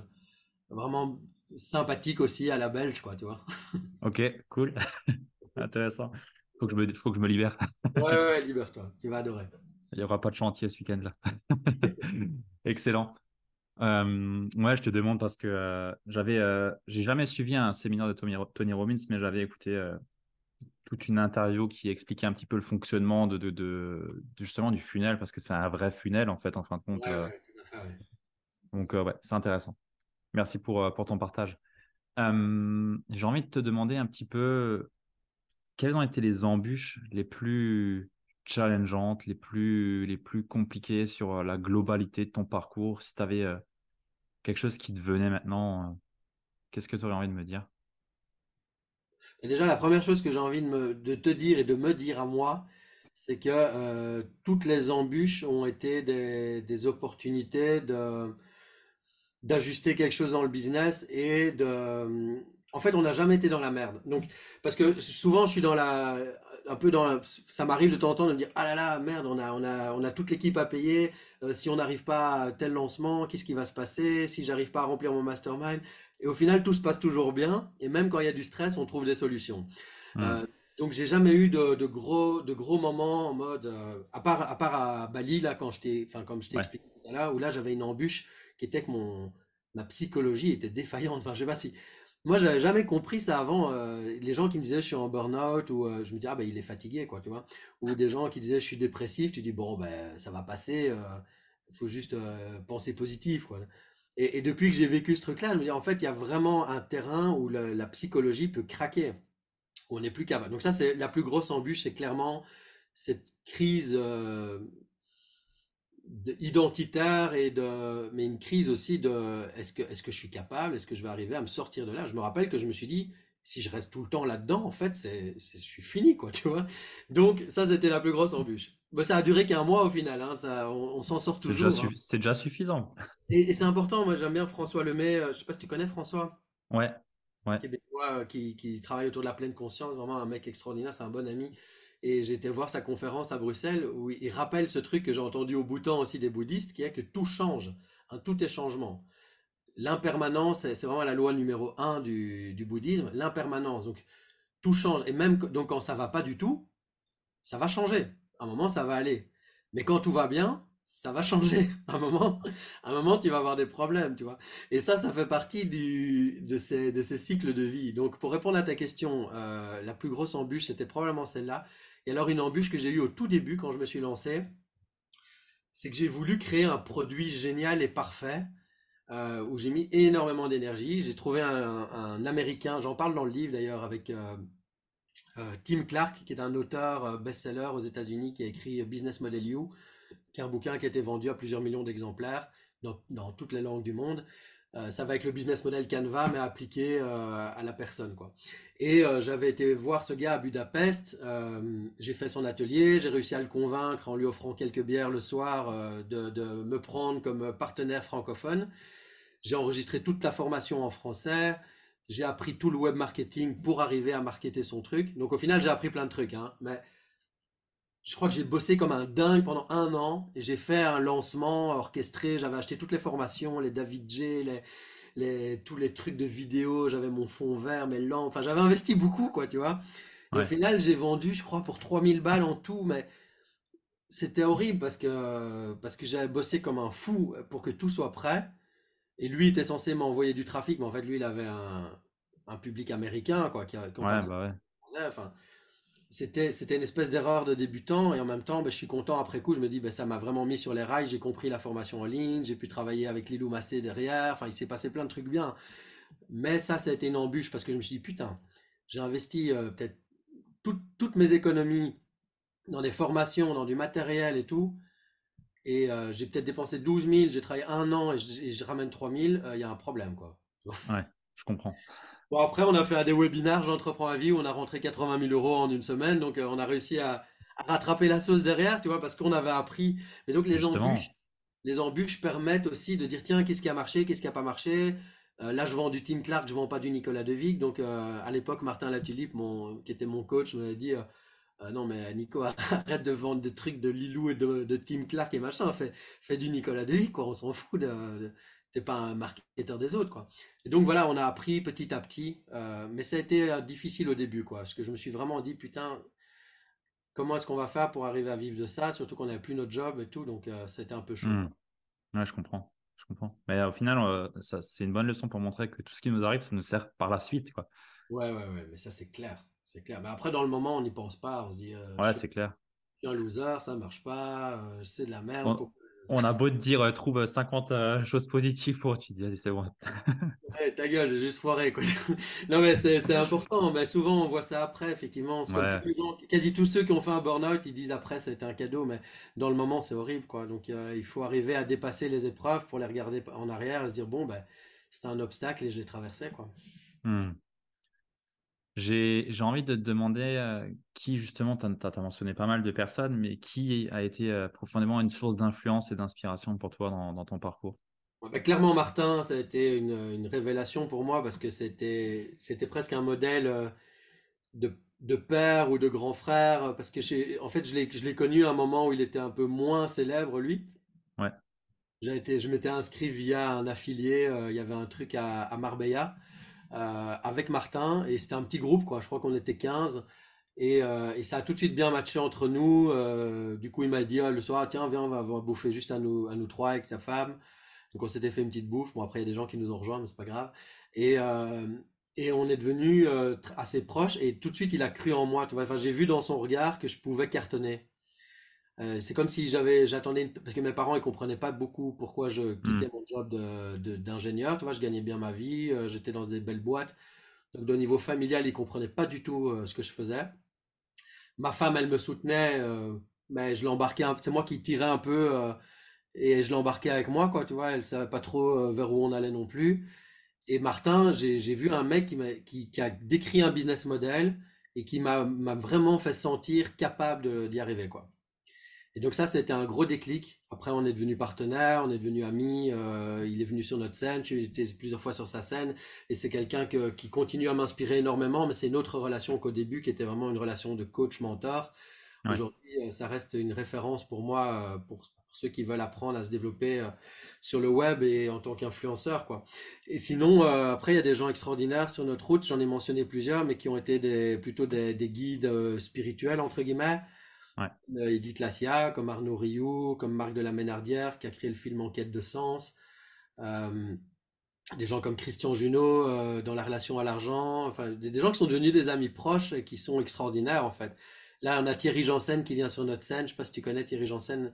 vraiment sympathique aussi à la belge quoi tu vois. Ok cool, intéressant. Faut que je me faut que je me libère. ouais ouais libère-toi, tu vas adorer. Il n'y aura pas de chantier ce week-end là. Excellent. Euh, ouais, je te demande parce que euh, j'avais, euh, j'ai jamais suivi un séminaire de Tony, Tony Robbins, mais j'avais écouté toute une interview qui expliquait un petit peu le fonctionnement de, de, de, justement du funnel parce que c'est un vrai funnel en fait en fin de compte. Donc ouais, c'est intéressant. Merci pour pour ton partage. j'ai envie de te demander un petit peu quelles ont été les embûches les plus challengeantes, les plus, les plus compliquées sur la globalité de ton parcours. Si tu avais quelque chose qui te venait maintenant, euh, qu'est-ce que tu aurais envie de me dire? Déjà, la première chose que j'ai envie de, te dire et de me dire à moi, c'est que euh, toutes les embûches ont été des, des opportunités de d'ajuster quelque chose dans le business et de en fait on n'a jamais été dans la merde. Donc parce que souvent je suis dans la un peu dans ça m'arrive de temps en temps de me dire ah là là merde on a on a on a toute l'équipe à payer euh, si on n'arrive pas à tel lancement qu'est-ce qui va se passer si j'arrive pas à remplir mon mastermind. Et au final tout se passe toujours bien et même quand il y a du stress on trouve des solutions. Mmh. euh, donc j'ai jamais eu de, de, gros de gros moments en mode euh, à part à part à Bali là quand j'étais enfin comme je t'ai expliqué là où là j'avais une embûche qui était que mon ma psychologie était défaillante. Enfin je sais pas si moi, j'avais jamais compris ça avant. Euh, les gens qui me disaient je suis en burn-out ou euh, je me dis ah ben il est fatigué quoi, tu vois. Ou des gens qui disaient je suis dépressif, tu dis bon ben ça va passer, il euh, faut juste penser positif quoi. Et, depuis que j'ai vécu ce truc-là, je me dis en fait il y a vraiment un terrain où la, psychologie peut craquer, où on n'est plus capable. Donc ça c'est la plus grosse embûche, c'est clairement cette crise identitaire et de mais une crise aussi de est-ce que est-ce que je suis capable? Est-ce que je vais arriver à me sortir de là? Je me rappelle que je me suis dit si je reste tout le temps là-dedans en fait c'est je suis fini quoi tu vois? Donc ça c'était la plus grosse embûche. Bah, ça a duré qu'un mois au final hein, ça on, s'en sort toujours hein. c'est déjà, suffisant. Et, c'est important moi j'aime bien François Lemay euh, je sais pas si tu connais François. Ouais ouais. Québécois euh, qui, qui travaille autour de la pleine conscience vraiment un mec extraordinaire c'est un bon ami et été voir sa conférence à Bruxelles où il rappelle ce truc que j'ai entendu au bout aussi des bouddhistes, qui est que tout change, hein, tout est changement. L'impermanence, c'est vraiment la loi numéro un du, bouddhisme, l'impermanence. Donc tout change. Et même donc quand ça va pas du tout, ça va changer. À un moment, ça va aller. Mais quand tout va bien, ça va changer. À un moment, un moment, tu vas avoir des problèmes, tu vois. Et ça, ça fait partie du, de, ces, de ces cycles de vie. Donc, pour répondre à ta question, euh, la plus grosse embûche, c'était probablement celle-là. Et alors une embûche que j'ai eue au tout début quand je me suis lancé, c'est que j'ai voulu créer un produit génial et parfait euh, où j'ai mis énormément d'énergie. J'ai trouvé un, Américain, j'en parle dans le livre d'ailleurs avec euh, euh, Tim Clark, qui est un auteur best-seller aux États-Unis qui a écrit Business Model You, qui est un bouquin qui a été vendu à plusieurs millions d'exemplaires dans, dans, toutes les langues du monde. ça va avec le business model Canva, mais appliqué à la personne, quoi. Et euh, j'avais été voir ce gars à Budapest. Euh, j'ai fait son atelier. J'ai réussi à le convaincre en lui offrant quelques bières le soir euh, de, me prendre comme partenaire francophone. J'ai enregistré toute la formation en français. J'ai appris tout le web marketing pour arriver à marketer son truc. Donc au final, j'ai appris plein de trucs. Hein, mais je crois que j'ai bossé comme un dingue pendant un an et j'ai fait un lancement orchestré. J'avais acheté toutes les formations, les David J, les, tous les trucs de vidéo, j'avais mon fond vert, mes lampes, enfin j'avais investi beaucoup, quoi, tu vois. Au final, j'ai vendu, je crois, pour 3000 balles en tout, mais c'était horrible parce que, parce que j'avais bossé comme un fou pour que tout soit prêt. Et lui était censé m'envoyer du trafic, mais en fait, lui, il avait un, un public américain, quoi. Qui, ouais, bah ouais. Enfin, c'était une espèce d'erreur de débutant et en même temps ben, je suis content après coup. Je me dis ben, ça m'a vraiment mis sur les rails. J'ai compris la formation en ligne. J'ai pu travailler avec Lilou Massé derrière. Enfin il s'est passé plein de trucs bien. Mais ça ça a été une embûche parce que je me suis dit putain j'ai investi euh, peut-être toutes mes économies dans des formations dans du matériel et tout. Et euh, j'ai peut-être dépensé 12 000, j'ai travaillé un an et je, ramène 3 000, il y a un problème, quoi. Ouais, je comprends. Bon, après, on a fait des webinaires, j'entreprends à vie, où on a rentré 80 000 euros en une semaine, donc on a réussi à, rattraper la sauce derrière, tu vois, parce qu'on avait appris. Mais donc les embûches, les embûches permettent aussi de dire, tiens, qu'est-ce qui a marché, qu'est-ce qui a pas marché, euh, là, je vends du Tim Clark, je vends pas du Nicolas Devic. Donc, euh, à l'époque, Martin Latulippe, mon, qui était mon coach, m'avait dit euh, Non, mais Nico, arrête de vendre des trucs de Lilou et de, Tim Clark et machin. Fais, fais du Nicolas Devic, quoi. On s'en fout. De, T'es pas un marketeur des autres, quoi. Et donc, voilà, on a appris petit à petit. mais ça a été difficile au début, quoi. Parce que je me suis vraiment dit Putain, comment est-ce qu'on va faire pour arriver à vivre de ça Surtout qu'on n'avait plus notre job et tout. Donc, ça a été un peu chaud. Mmh. Ouais, je comprends comprends. Mais au final, euh, ça, c'est une bonne leçon pour montrer que tout ce qui nous arrive, ça nous sert par la suite, quoi. Ouais, ouais, ouais, mais ça, c'est clair. C'est clair. Mais après, dans le moment, on n'y pense pas. On se dit, euh, ouais, c'est clair. Je suis un loser, ça marche pas, euh, c'est de la merde on a beau te dire, euh, trouve 50 euh, choses positives pour, tu dis, c'est bon. ouais, ta gueule, j'ai juste foiré, quoi. non, mais c'est important. Mais souvent, on voit ça après, effectivement. quasi tous ceux qui ont fait un burn-out, ils disent après, ça a été un cadeau, mais dans le moment, c'est horrible, quoi. Donc, euh, il faut arriver à dépasser les épreuves pour les regarder en arrière et se dire, bon, ben, c'était un obstacle et je l'ai traversé, quoi. Hmm. J'ai envie de te demander euh, qui, justement, tu as, mentionné pas mal de personnes, mais qui a été euh, profondément une source d'influence et d'inspiration pour toi dans, ton parcours? Bah, Clairement, Martin, ça a été une, révélation pour moi parce que c'était presque un modèle euh, de, père ou de grand frère. Parce que, en fait, je l'ai connu à un moment où il était un peu moins célèbre, lui. Ouais. Été, je m'étais inscrit via un affilié, il y avait un truc à, à Marbella. Euh, avec Martin et c'était un petit groupe quoi. Je crois qu'on était 15 et, euh, et, ça a tout de suite bien matché entre nous. Euh, du coup, il m'a dit le soir, tiens, viens, on va, bouffer juste à nous, à nous trois avec ta femme. Donc, on s'était fait une petite bouffe. Bon, après, il y a des gens qui nous ont rejoints, mais c'est pas grave. Et, on est devenus assez proches. Et tout de suite, il a cru en moi. Enfin, j'ai vu dans son regard que je pouvais cartonner. Euh, c'est comme si j'avais, j'attendais, parce que mes parents ils comprenaient pas beaucoup pourquoi je quittais hmm. mon job de, d'ingénieur. Tu vois, je gagnais bien ma vie, euh, j'étais dans des belles boîtes. Donc, de niveau familial, ils comprenaient pas du tout euh, ce que je faisais. Ma femme, elle me soutenait, mais je l'embarquais, c'est moi qui tirais un peu et je l'embarquais avec moi, quoi. Tu vois, elle savait pas trop vers où on allait non plus. Et Martin, j'ai, vu un mec qui, m'a, qui, qui, a décrit un business model et qui m'a, m'a vraiment fait sentir capable d'y arriver, quoi. Et donc ça, c'était un gros déclic. Après, on est devenu partenaire, on est devenu amis. Euh, il est venu sur notre scène, tu étais plusieurs fois sur sa scène. Et c'est quelqu'un qui continue à m'inspirer énormément, mais c'est une autre relation qu'au début, qui était vraiment une relation de coach-mentor. Aujourd'hui, euh, ça reste une référence pour moi, euh, pour, ceux qui veulent apprendre à se développer sur le web et en tant qu'influenceur. quoi. Et sinon, après, il y a des gens extraordinaires sur notre route. J'en ai mentionné plusieurs, mais qui ont été des, plutôt des, des guides spirituels, entre guillemets. Ouais. Euh, Edith Lassia, comme Arnaud Rioux, comme Marc de la Ménardière, qui a créé le film Enquête de sens. Euh, des gens comme Christian Junot euh, dans la relation à l'argent. Enfin, des, gens qui sont devenus des amis proches et qui sont extraordinaires, en fait. Là, on a Thierry Janssen qui vient sur notre scène. Je sais pas si tu connais Thierry Janssen.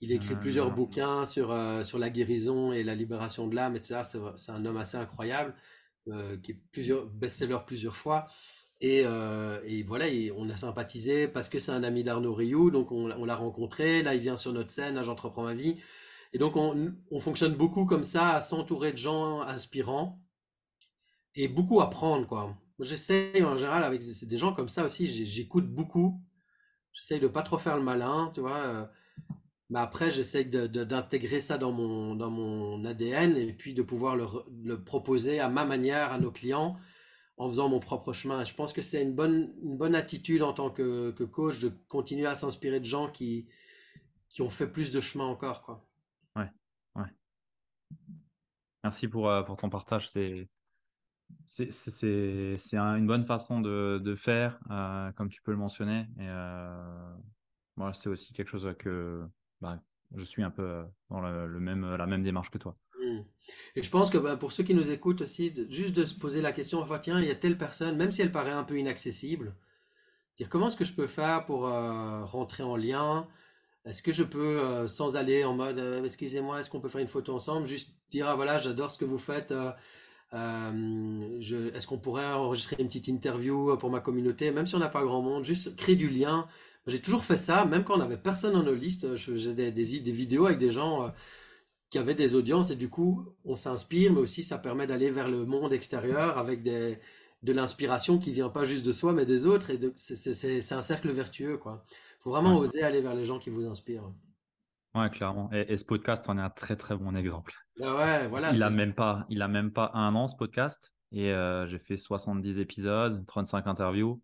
Il écrit plusieurs bouquins sur, sur la guérison et la libération de l'âme, etc. C'est un homme assez incroyable, qui est plusieurs best-seller plusieurs fois. Euh, et, voilà, on a sympathisé parce que c'est un ami d'Arnaud Rioux, donc on, l'a rencontré. Là, il vient sur notre scène, J'entreprends ma vie. Et donc, on, fonctionne beaucoup comme ça, à s'entourer de gens inspirants et beaucoup apprendre, quoi. J'essaie en général avec des gens comme ça aussi, j'écoute beaucoup. J'essaie de pas trop faire le malin, tu vois. Euh, mais après, j'essaie d'intégrer ça dans mon, dans mon ADN et puis de pouvoir le proposer à ma manière à nos clients en faisant mon propre chemin. Je pense que c'est une bonne, une bonne attitude en tant que, coach de continuer à s'inspirer de gens qui, ont fait plus de chemin encore. Quoi. Ouais, ouais. Merci pour, euh, pour ton partage. C'est, une bonne façon de, faire, euh, comme tu peux le mentionner. Euh, c'est aussi quelque chose que bah, je suis un peu dans la même démarche que toi. Et je pense que bah, pour ceux qui nous écoutent aussi, juste de se poser la question, enfin, tiens, il y a telle personne, même si elle paraît un peu inaccessible, dire comment est-ce que je peux faire pour euh, rentrer en lien? Est-ce que je peux, euh, sans aller en mode, euh, excusez-moi, est-ce qu'on peut faire une photo ensemble? Juste dire, ah voilà, j'adore ce que vous faites. est-ce qu'on pourrait enregistrer une petite interview pour ma communauté, même si on n'a pas grand monde, juste créer du lien, J'ai toujours fait ça, même quand on n'avait personne dans nos listes. Je faisais des, vidéos avec des gens qui avaient des audiences et du coup, on s'inspire, mais aussi ça permet d'aller vers le monde extérieur avec des, de l'inspiration qui vient pas juste de soi, mais des autres. Et c'est un cercle vertueux, quoi. Faut vraiment oser aller vers les gens qui vous inspirent. Ouais, clairement. Et, ce podcast en est un très très bon exemple. Bah ouais, voilà. Il a même pas, il a même pas un an ce podcast. Et euh, j'ai fait 70 épisodes, 35 interviews.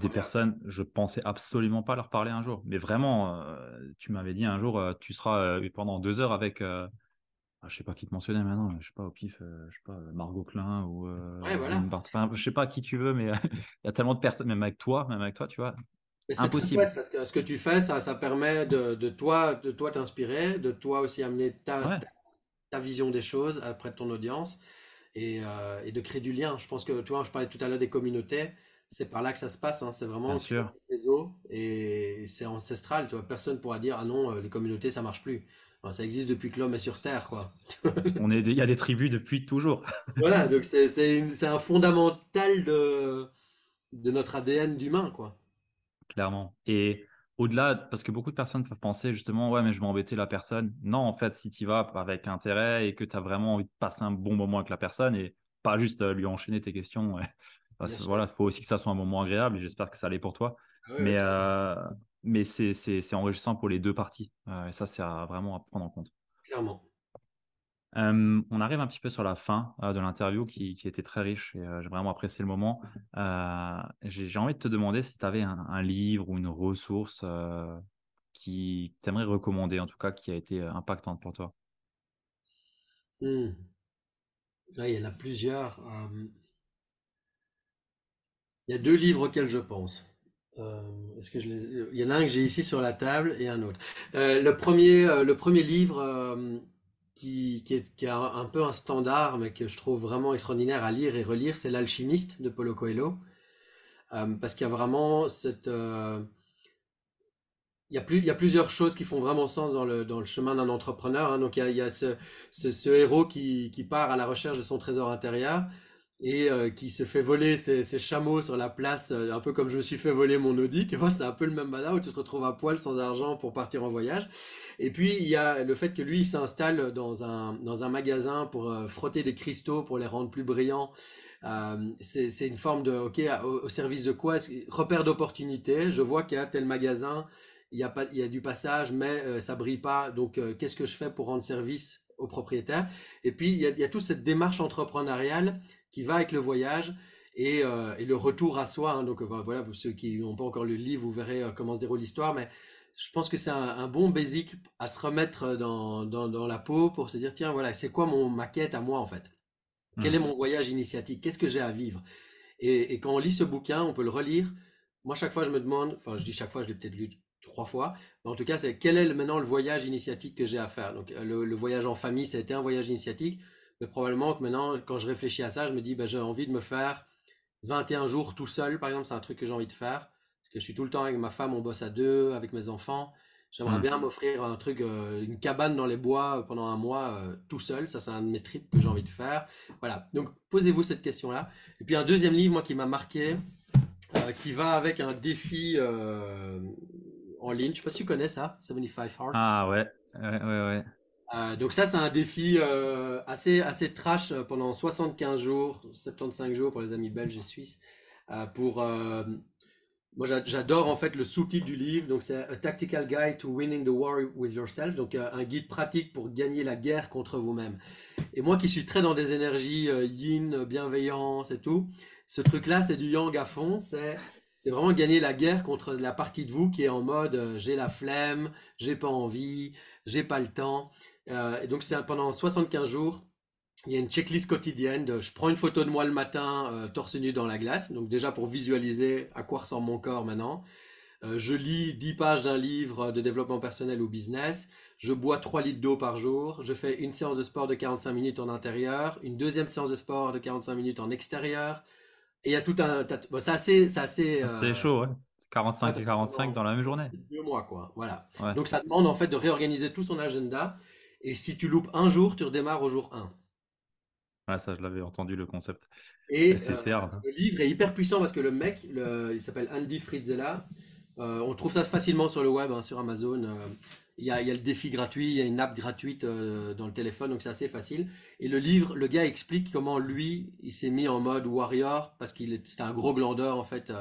Des personnes, je pensais absolument pas leur parler un jour. Mais vraiment, euh, tu m'avais dit un jour, euh, tu seras pendant deux heures avec, ah, je sais pas qui te mentionnait maintenant, je sais pas au pif, je sais pas Margot Klein ou ouais, voilà. enfin, je sais pas qui tu veux, mais il y a tellement de personnes, même avec toi, même avec toi, tu vois. C'est impossible parce que ce que tu fais, ça, ça permet de, de toi, de toi t'inspirer, de toi aussi amener ta, ta, vision des choses auprès de ton audience et, euh, et, de créer du lien. Je pense que, tu vois, je parlais tout à l'heure des communautés, c'est par là que ça se passe. Hein. C'est vraiment un réseau et c'est ancestral. Tu vois, personne pourra dire ah non, euh, les communautés ça marche plus. ça existe depuis que l'homme est sur Terre, quoi. On est, il y a des tribus depuis toujours. voilà, donc c'est un fondamental de, de notre ADN d'humain, quoi clairement. Et au-delà, parce que beaucoup de personnes peuvent penser justement, ouais, mais je vais embêter la personne. Non, en fait, si tu vas avec intérêt et que tu as vraiment envie de passer un bon moment avec la personne et pas juste euh, lui enchaîner tes questions, voilà, il faut aussi que ça soit un moment agréable et j'espère que ça l'est pour toi. Ah mais euh, mais c'est enrichissant pour les deux parties. Euh, et ça, c'est vraiment à prendre en compte. Clairement on arrive un petit peu sur la fin de l'interview qui, était très riche et j'ai vraiment apprécié le moment. j'ai envie de te demander si tu avais un, livre ou une ressource qui t'aimerais recommander, en tout cas qui a été impactante pour toi? Mmh. il y en a plusieurs. Il y a deux livres auxquels je pense. Les... Il y en a un que j'ai ici sur la table et un autre. le, premier, le premier livre qui, est, un, peu un standard, mais que je trouve vraiment extraordinaire à lire et relire, c'est L'Alchimiste de Paulo Coelho. Euh, parce qu'il y a vraiment cette. Euh, il, y a a plusieurs choses qui font vraiment sens dans le, chemin d'un entrepreneur. Hein. Donc il y a, ce, héros qui, part à la recherche de son trésor intérieur et euh, qui se fait voler ses, chameaux sur la place, un peu comme je me suis fait voler mon Audi. Tu vois, c'est un peu le même bazar où tu te retrouves à poil sans argent pour partir en voyage. Et puis, il y a le fait que lui, il s'installe dans un, dans un magasin pour euh, frotter des cristaux pour les rendre plus brillants. Euh, c'est une forme de, ok, au, service de quoi? Repère d'opportunité. Je vois qu'il y a tel magasin, il y a, pas, il y a du passage, mais euh, ça brille pas. Donc, qu'est-ce que je fais pour rendre service au propriétaire? Et puis, il y, a, il y a toute cette démarche entrepreneuriale qui va avec le voyage. Et, et le retour à soi. Hein. donc voilà, vous, ceux qui n'ont pas encore lu le livre, vous verrez comment se déroule l'histoire. Mais je pense que c'est un, bon basic à se remettre dans, dans, la peau pour se dire tiens voilà c'est quoi mon maquette à moi en fait? Quel est hmm. mon voyage initiatique? Qu'est-ce que j'ai à vivre? Et, quand on lit ce bouquin on peut le relire moi chaque fois je me demande enfin je dis chaque fois je l'ai peut-être lu trois fois mais en tout cas c'est quel est maintenant le voyage initiatique que j'ai à faire? Donc le, voyage en famille ça a été un voyage initiatique mais probablement que maintenant quand je réfléchis à ça je me dis ben, j'ai envie de me faire 21 jours tout seul par exemple c'est un truc que j'ai envie de faire parce que je suis tout le temps avec ma femme, on bosse à deux, avec mes enfants. J'aimerais hmm. bien m'offrir un truc, euh, une cabane dans les bois pendant un mois euh, tout seul. Ça, c'est un de mes trips que j'ai envie de faire. Voilà. Donc, posez-vous cette question-là. Et puis, un deuxième livre, moi, qui m'a marqué, euh, qui va avec un défi en ligne. Je sais pas si tu connais ça, 75 Hearts. Ah ouais, ouais, ouais. ouais. Donc ça, c'est un défi assez, assez trash pendant 75 jours, 75 jours pour les amis belges et suisses, pour moi, j'adore en fait le sous-titre du livre. Donc, c'est A Tactical Guide to Winning the War with Yourself. Donc, euh, un guide pratique pour gagner la guerre contre vous-même. Et moi qui suis très dans des énergies euh, yin, bienveillance et tout, ce truc-là, c'est du yang à fond. C'est c'est vraiment gagner la guerre contre la partie de vous qui est en mode euh, j'ai la flemme, j'ai pas envie, j'ai pas le temps. Et donc, c'est pendant 75 jours il y a une checklist quotidienne de je prends une photo de moi le matin euh, torse nu dans la glace, donc déjà pour visualiser à quoi ressemble mon corps maintenant. Euh, je lis 10 pages d'un livre de développement personnel ou business. Je bois 3 litres d'eau par jour. Je fais une séance de sport de 45 minutes en intérieur, une deuxième séance de sport de 45 minutes en extérieur. Et il y a tout un. Bon, c'est assez. C'est assez euh, chaud, ouais. 45 et 45 dans la même journée. Deux mois, quoi. Voilà. Donc ça demande en fait de réorganiser tout son agenda. Et si tu loupes un jour, tu redémarres au jour 1. Ah, ça, je l'avais entendu le concept. Et euh, le livre est hyper puissant parce que le mec, il s'appelle Andy Fritzella. on trouve ça facilement sur le web, hein, sur Amazon. Il y, a, il y, a, le défi gratuit, il y a une app gratuite dans le téléphone, donc c'est assez facile. Et le livre, le gars explique comment lui, il s'est mis en mode warrior parce qu'il c'était un gros glandeur en fait.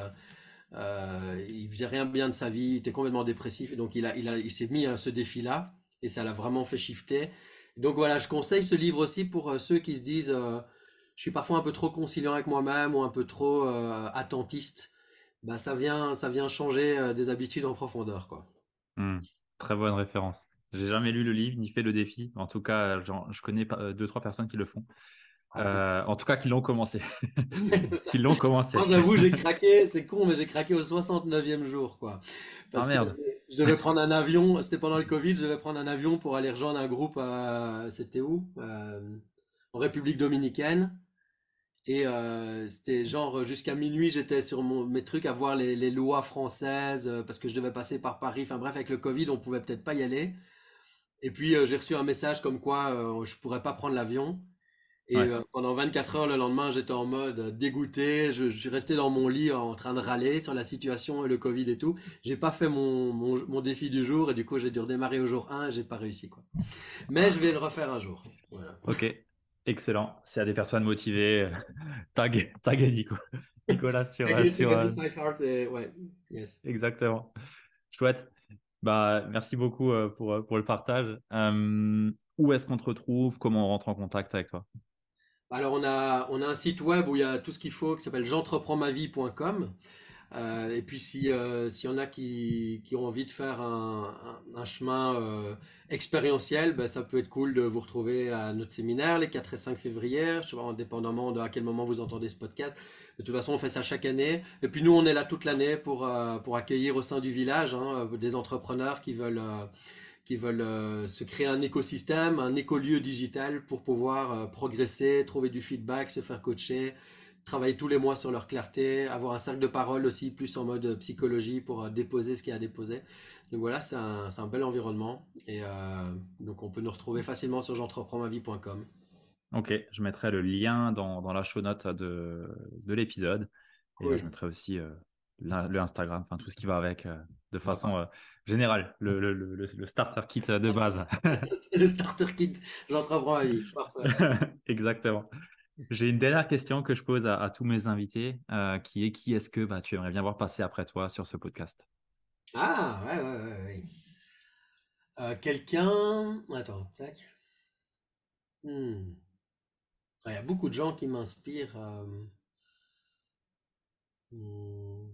Euh, il faisait rien bien de sa vie, il était complètement dépressif, et donc il, a, il, a, il s'est mis à ce défi-là, et ça l'a vraiment fait shifter. Donc voilà, je conseille ce livre aussi pour euh, ceux qui se disent, euh, je suis parfois un peu trop conciliant avec moi-même ou un peu trop euh, attentiste. Bah, ça vient, ça vient changer des habitudes en profondeur, quoi. Mmh. très bonne référence. J'ai jamais lu le livre ni fait le défi. En tout cas, je connais deux trois personnes qui le font. Ah, en tout cas, qui l'ont commencé. qui l'ont commencé. J'avoue, j'ai craqué. C'est con, mais j'ai craqué au 69e jour, quoi. Parce ah, merde. Que je devais prendre un avion. C'était pendant le Covid. Je devais prendre un avion pour aller rejoindre un groupe. À... C'était où? Euh, En République dominicaine. Et euh, c'était genre jusqu'à minuit, j'étais sur mon, mes trucs à voir les, les lois françaises euh, parce que je devais passer par Paris. Enfin bref, avec le Covid, on pouvait peut-être pas y aller. Et puis j'ai reçu un message comme quoi je pourrais pas prendre l'avion. Et euh, pendant 24 heures le lendemain, j'étais en mode euh, dégoûté. Je, je, suis resté dans mon lit en train de râler sur la situation et le Covid et tout. J'ai pas fait mon, mon, mon, défi du jour et du coup, j'ai dû redémarrer au jour 1 et j'ai pas réussi quoi. Mais je vais le refaire un jour. Voilà. Ok, excellent. Y a des personnes motivées, euh, tag, tag Nico. Nicolas sur. sur ouais. yes. Exactement. Chouette. Bah, merci beaucoup pour, pour le partage. Euh, où est-ce qu'on te retrouve? Comment on rentre en contact avec toi? Alors on a, un site web où il y a tout ce qu'il faut qui s'appelle j'entreprends-ma-vie.com. Euh, et puis si euh, s'il y en a qui, ont envie de faire un, chemin euh, expérientiel, ben, ça peut être cool de vous retrouver à notre séminaire les 4 et 5 février, je sais pas, indépendamment de à quel moment vous entendez ce podcast. De toute façon, on fait ça chaque année. Et puis nous, on est là toute l'année pour, pour accueillir au sein du village hein, des entrepreneurs qui veulent qui veulent euh, se créer un écosystème, un écolieu digital pour pouvoir euh, progresser, trouver du feedback, se faire coacher, travailler tous les mois sur leur clarté, avoir un cercle de parole aussi, plus en mode psychologie pour euh, déposer ce qu'il y a à déposer. Donc voilà, c'est un, un, bel environnement. Et donc on peut nous retrouver facilement sur j'entreprends-ma-vie.com. Ok, je mettrai le lien dans, dans la show note de, de l'épisode. Et je mettrai aussi le Instagram, enfin tout ce qui va avec euh, de façon euh, générale, le, le, le, le, starter kit de base. le starter kit, j'entreprends. Exactement. J'ai une dernière question que je pose à, tous mes invités, euh, qui est qui est-ce que bah, tu aimerais bien voir passer après toi sur ce podcast? Ah, ouais, ouais, ouais. ouais. Quelqu'un. Attends, tac. Hmm. Il y a beaucoup de gens qui m'inspirent. Hmm.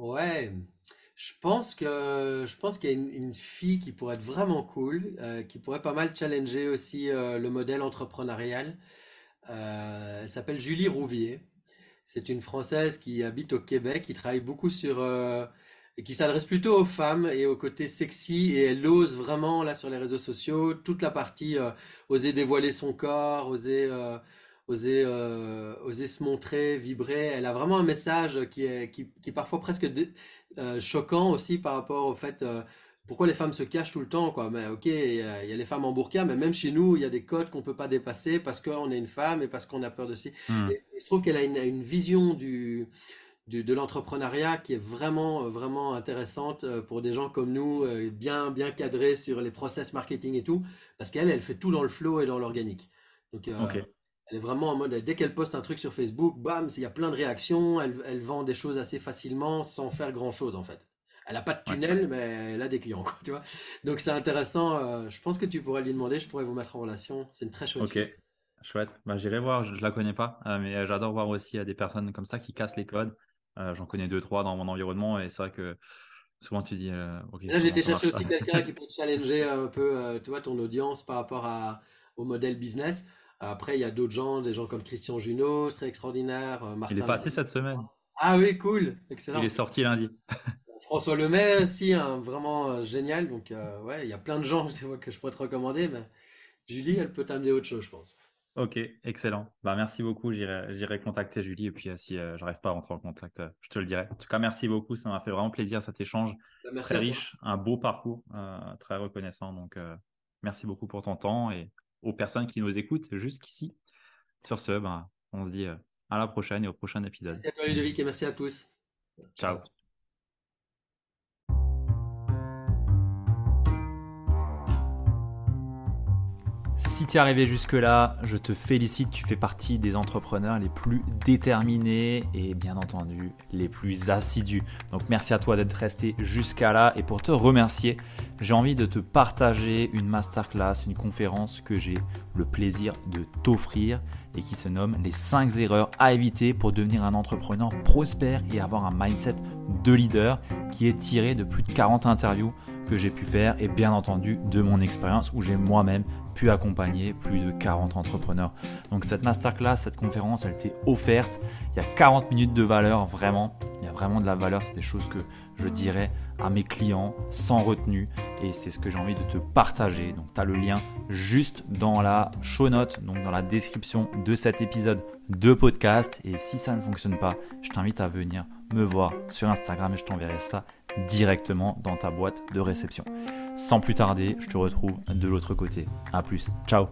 Ouais, je pense que je pense qu'il y a une, fille qui pourrait être vraiment cool, euh, qui pourrait pas mal challenger aussi euh, le modèle entrepreneurial. Euh, elle s'appelle Julie Rouvier. C'est une Française qui habite au Québec, qui travaille beaucoup sur et qui s'adresse plutôt aux femmes et au côté sexy et elle ose vraiment là sur les réseaux sociaux toute la partie oser dévoiler son corps, oser oser, euh, oser se montrer, vibrer. Elle a vraiment un message qui est, qui, qui est parfois presque euh, choquant aussi par rapport au fait euh, pourquoi les femmes se cachent tout le temps. Quoi. Mais ok, il y, a, les femmes en burqa, mais même chez nous, il y a des codes qu'on peut pas dépasser parce qu'on est une femme et parce qu'on a peur de si. Hmm. je trouve qu'elle a une, une, vision du, du de l'entrepreneuriat qui est vraiment, vraiment intéressante pour des gens comme nous, bien, bien cadrés sur les process marketing et tout, parce qu'elle, elle fait tout dans le flow et dans l'organique. Donc, elle est vraiment en mode, dès qu'elle poste un truc sur Facebook, bam, il y a plein de réactions, elle, elle, vend des choses assez facilement sans faire grand chose en fait. Elle n'a pas de tunnel, mais elle a des clients, quoi, tu vois. Donc c'est intéressant. Euh, je pense que tu pourrais lui demander, je pourrais vous mettre en relation. C'est une très chouette. Ok, chouette. Bah, J'irai voir, je, ne la connais pas, euh, mais j'adore voir aussi des personnes comme ça qui cassent les codes. Euh, j'en connais deux, trois dans mon environnement et c'est vrai que souvent tu dis. ok. Là, j'ai été chercher aussi quelqu'un qui peut challenger un peu, tu vois, ton audience par rapport à, au modèle business. Après, il y a d'autres gens, des gens comme Christian Junot, serait extraordinaire. Euh, Martin il est passé cette semaine. Ah oui, cool, excellent. Il est sorti lundi. François Lemay aussi, hein, vraiment euh, génial. Donc, euh, ouais, il y a plein de gens que je pourrais te recommander, mais Julie, elle peut t'amener autre chose, je pense. Ok, excellent. Bah, merci beaucoup. J'irai contacter Julie et puis si je j'arrive pas à rentrer en contact, je te le dirai. En tout cas, merci beaucoup. Ça m'a fait vraiment plaisir cet échange. Bah, très riche, un beau parcours, très reconnaissant. Donc, merci beaucoup pour ton temps et aux personnes qui nous écoutent jusqu'ici. Sur ce, ben, on se dit euh, à la prochaine et au prochain épisode. Merci à toi Ludovic et merci à tous. Ciao. Si tu es arrivé jusque-là, je te félicite, tu fais partie des entrepreneurs les plus déterminés et bien entendu les plus assidus. Donc merci à toi d'être resté jusqu'à là et pour te remercier, j'ai envie de te partager une masterclass, une conférence que j'ai le plaisir de t'offrir et qui se nomme les 5 erreurs à éviter pour devenir un entrepreneur prospère et avoir un mindset de leader qui est tiré de plus de 40 interviews que j'ai pu faire et bien entendu de mon expérience où j'ai moi-même pu accompagner plus de 40 entrepreneurs. Donc cette masterclass, cette conférence, elle était offerte. Il y a 40 minutes de valeur, vraiment. Il y a vraiment de la valeur. C'est des choses que je dirais à mes clients sans retenue et c'est ce que j'ai envie de te partager. Donc tu as le lien juste dans la show note, donc dans la description de cet épisode de podcast. Et si ça ne fonctionne pas, je t'invite à venir me voir sur Instagram et je t'enverrai ça directement dans ta boîte de réception. Sans plus tarder, je te retrouve de l'autre côté. A plus, ciao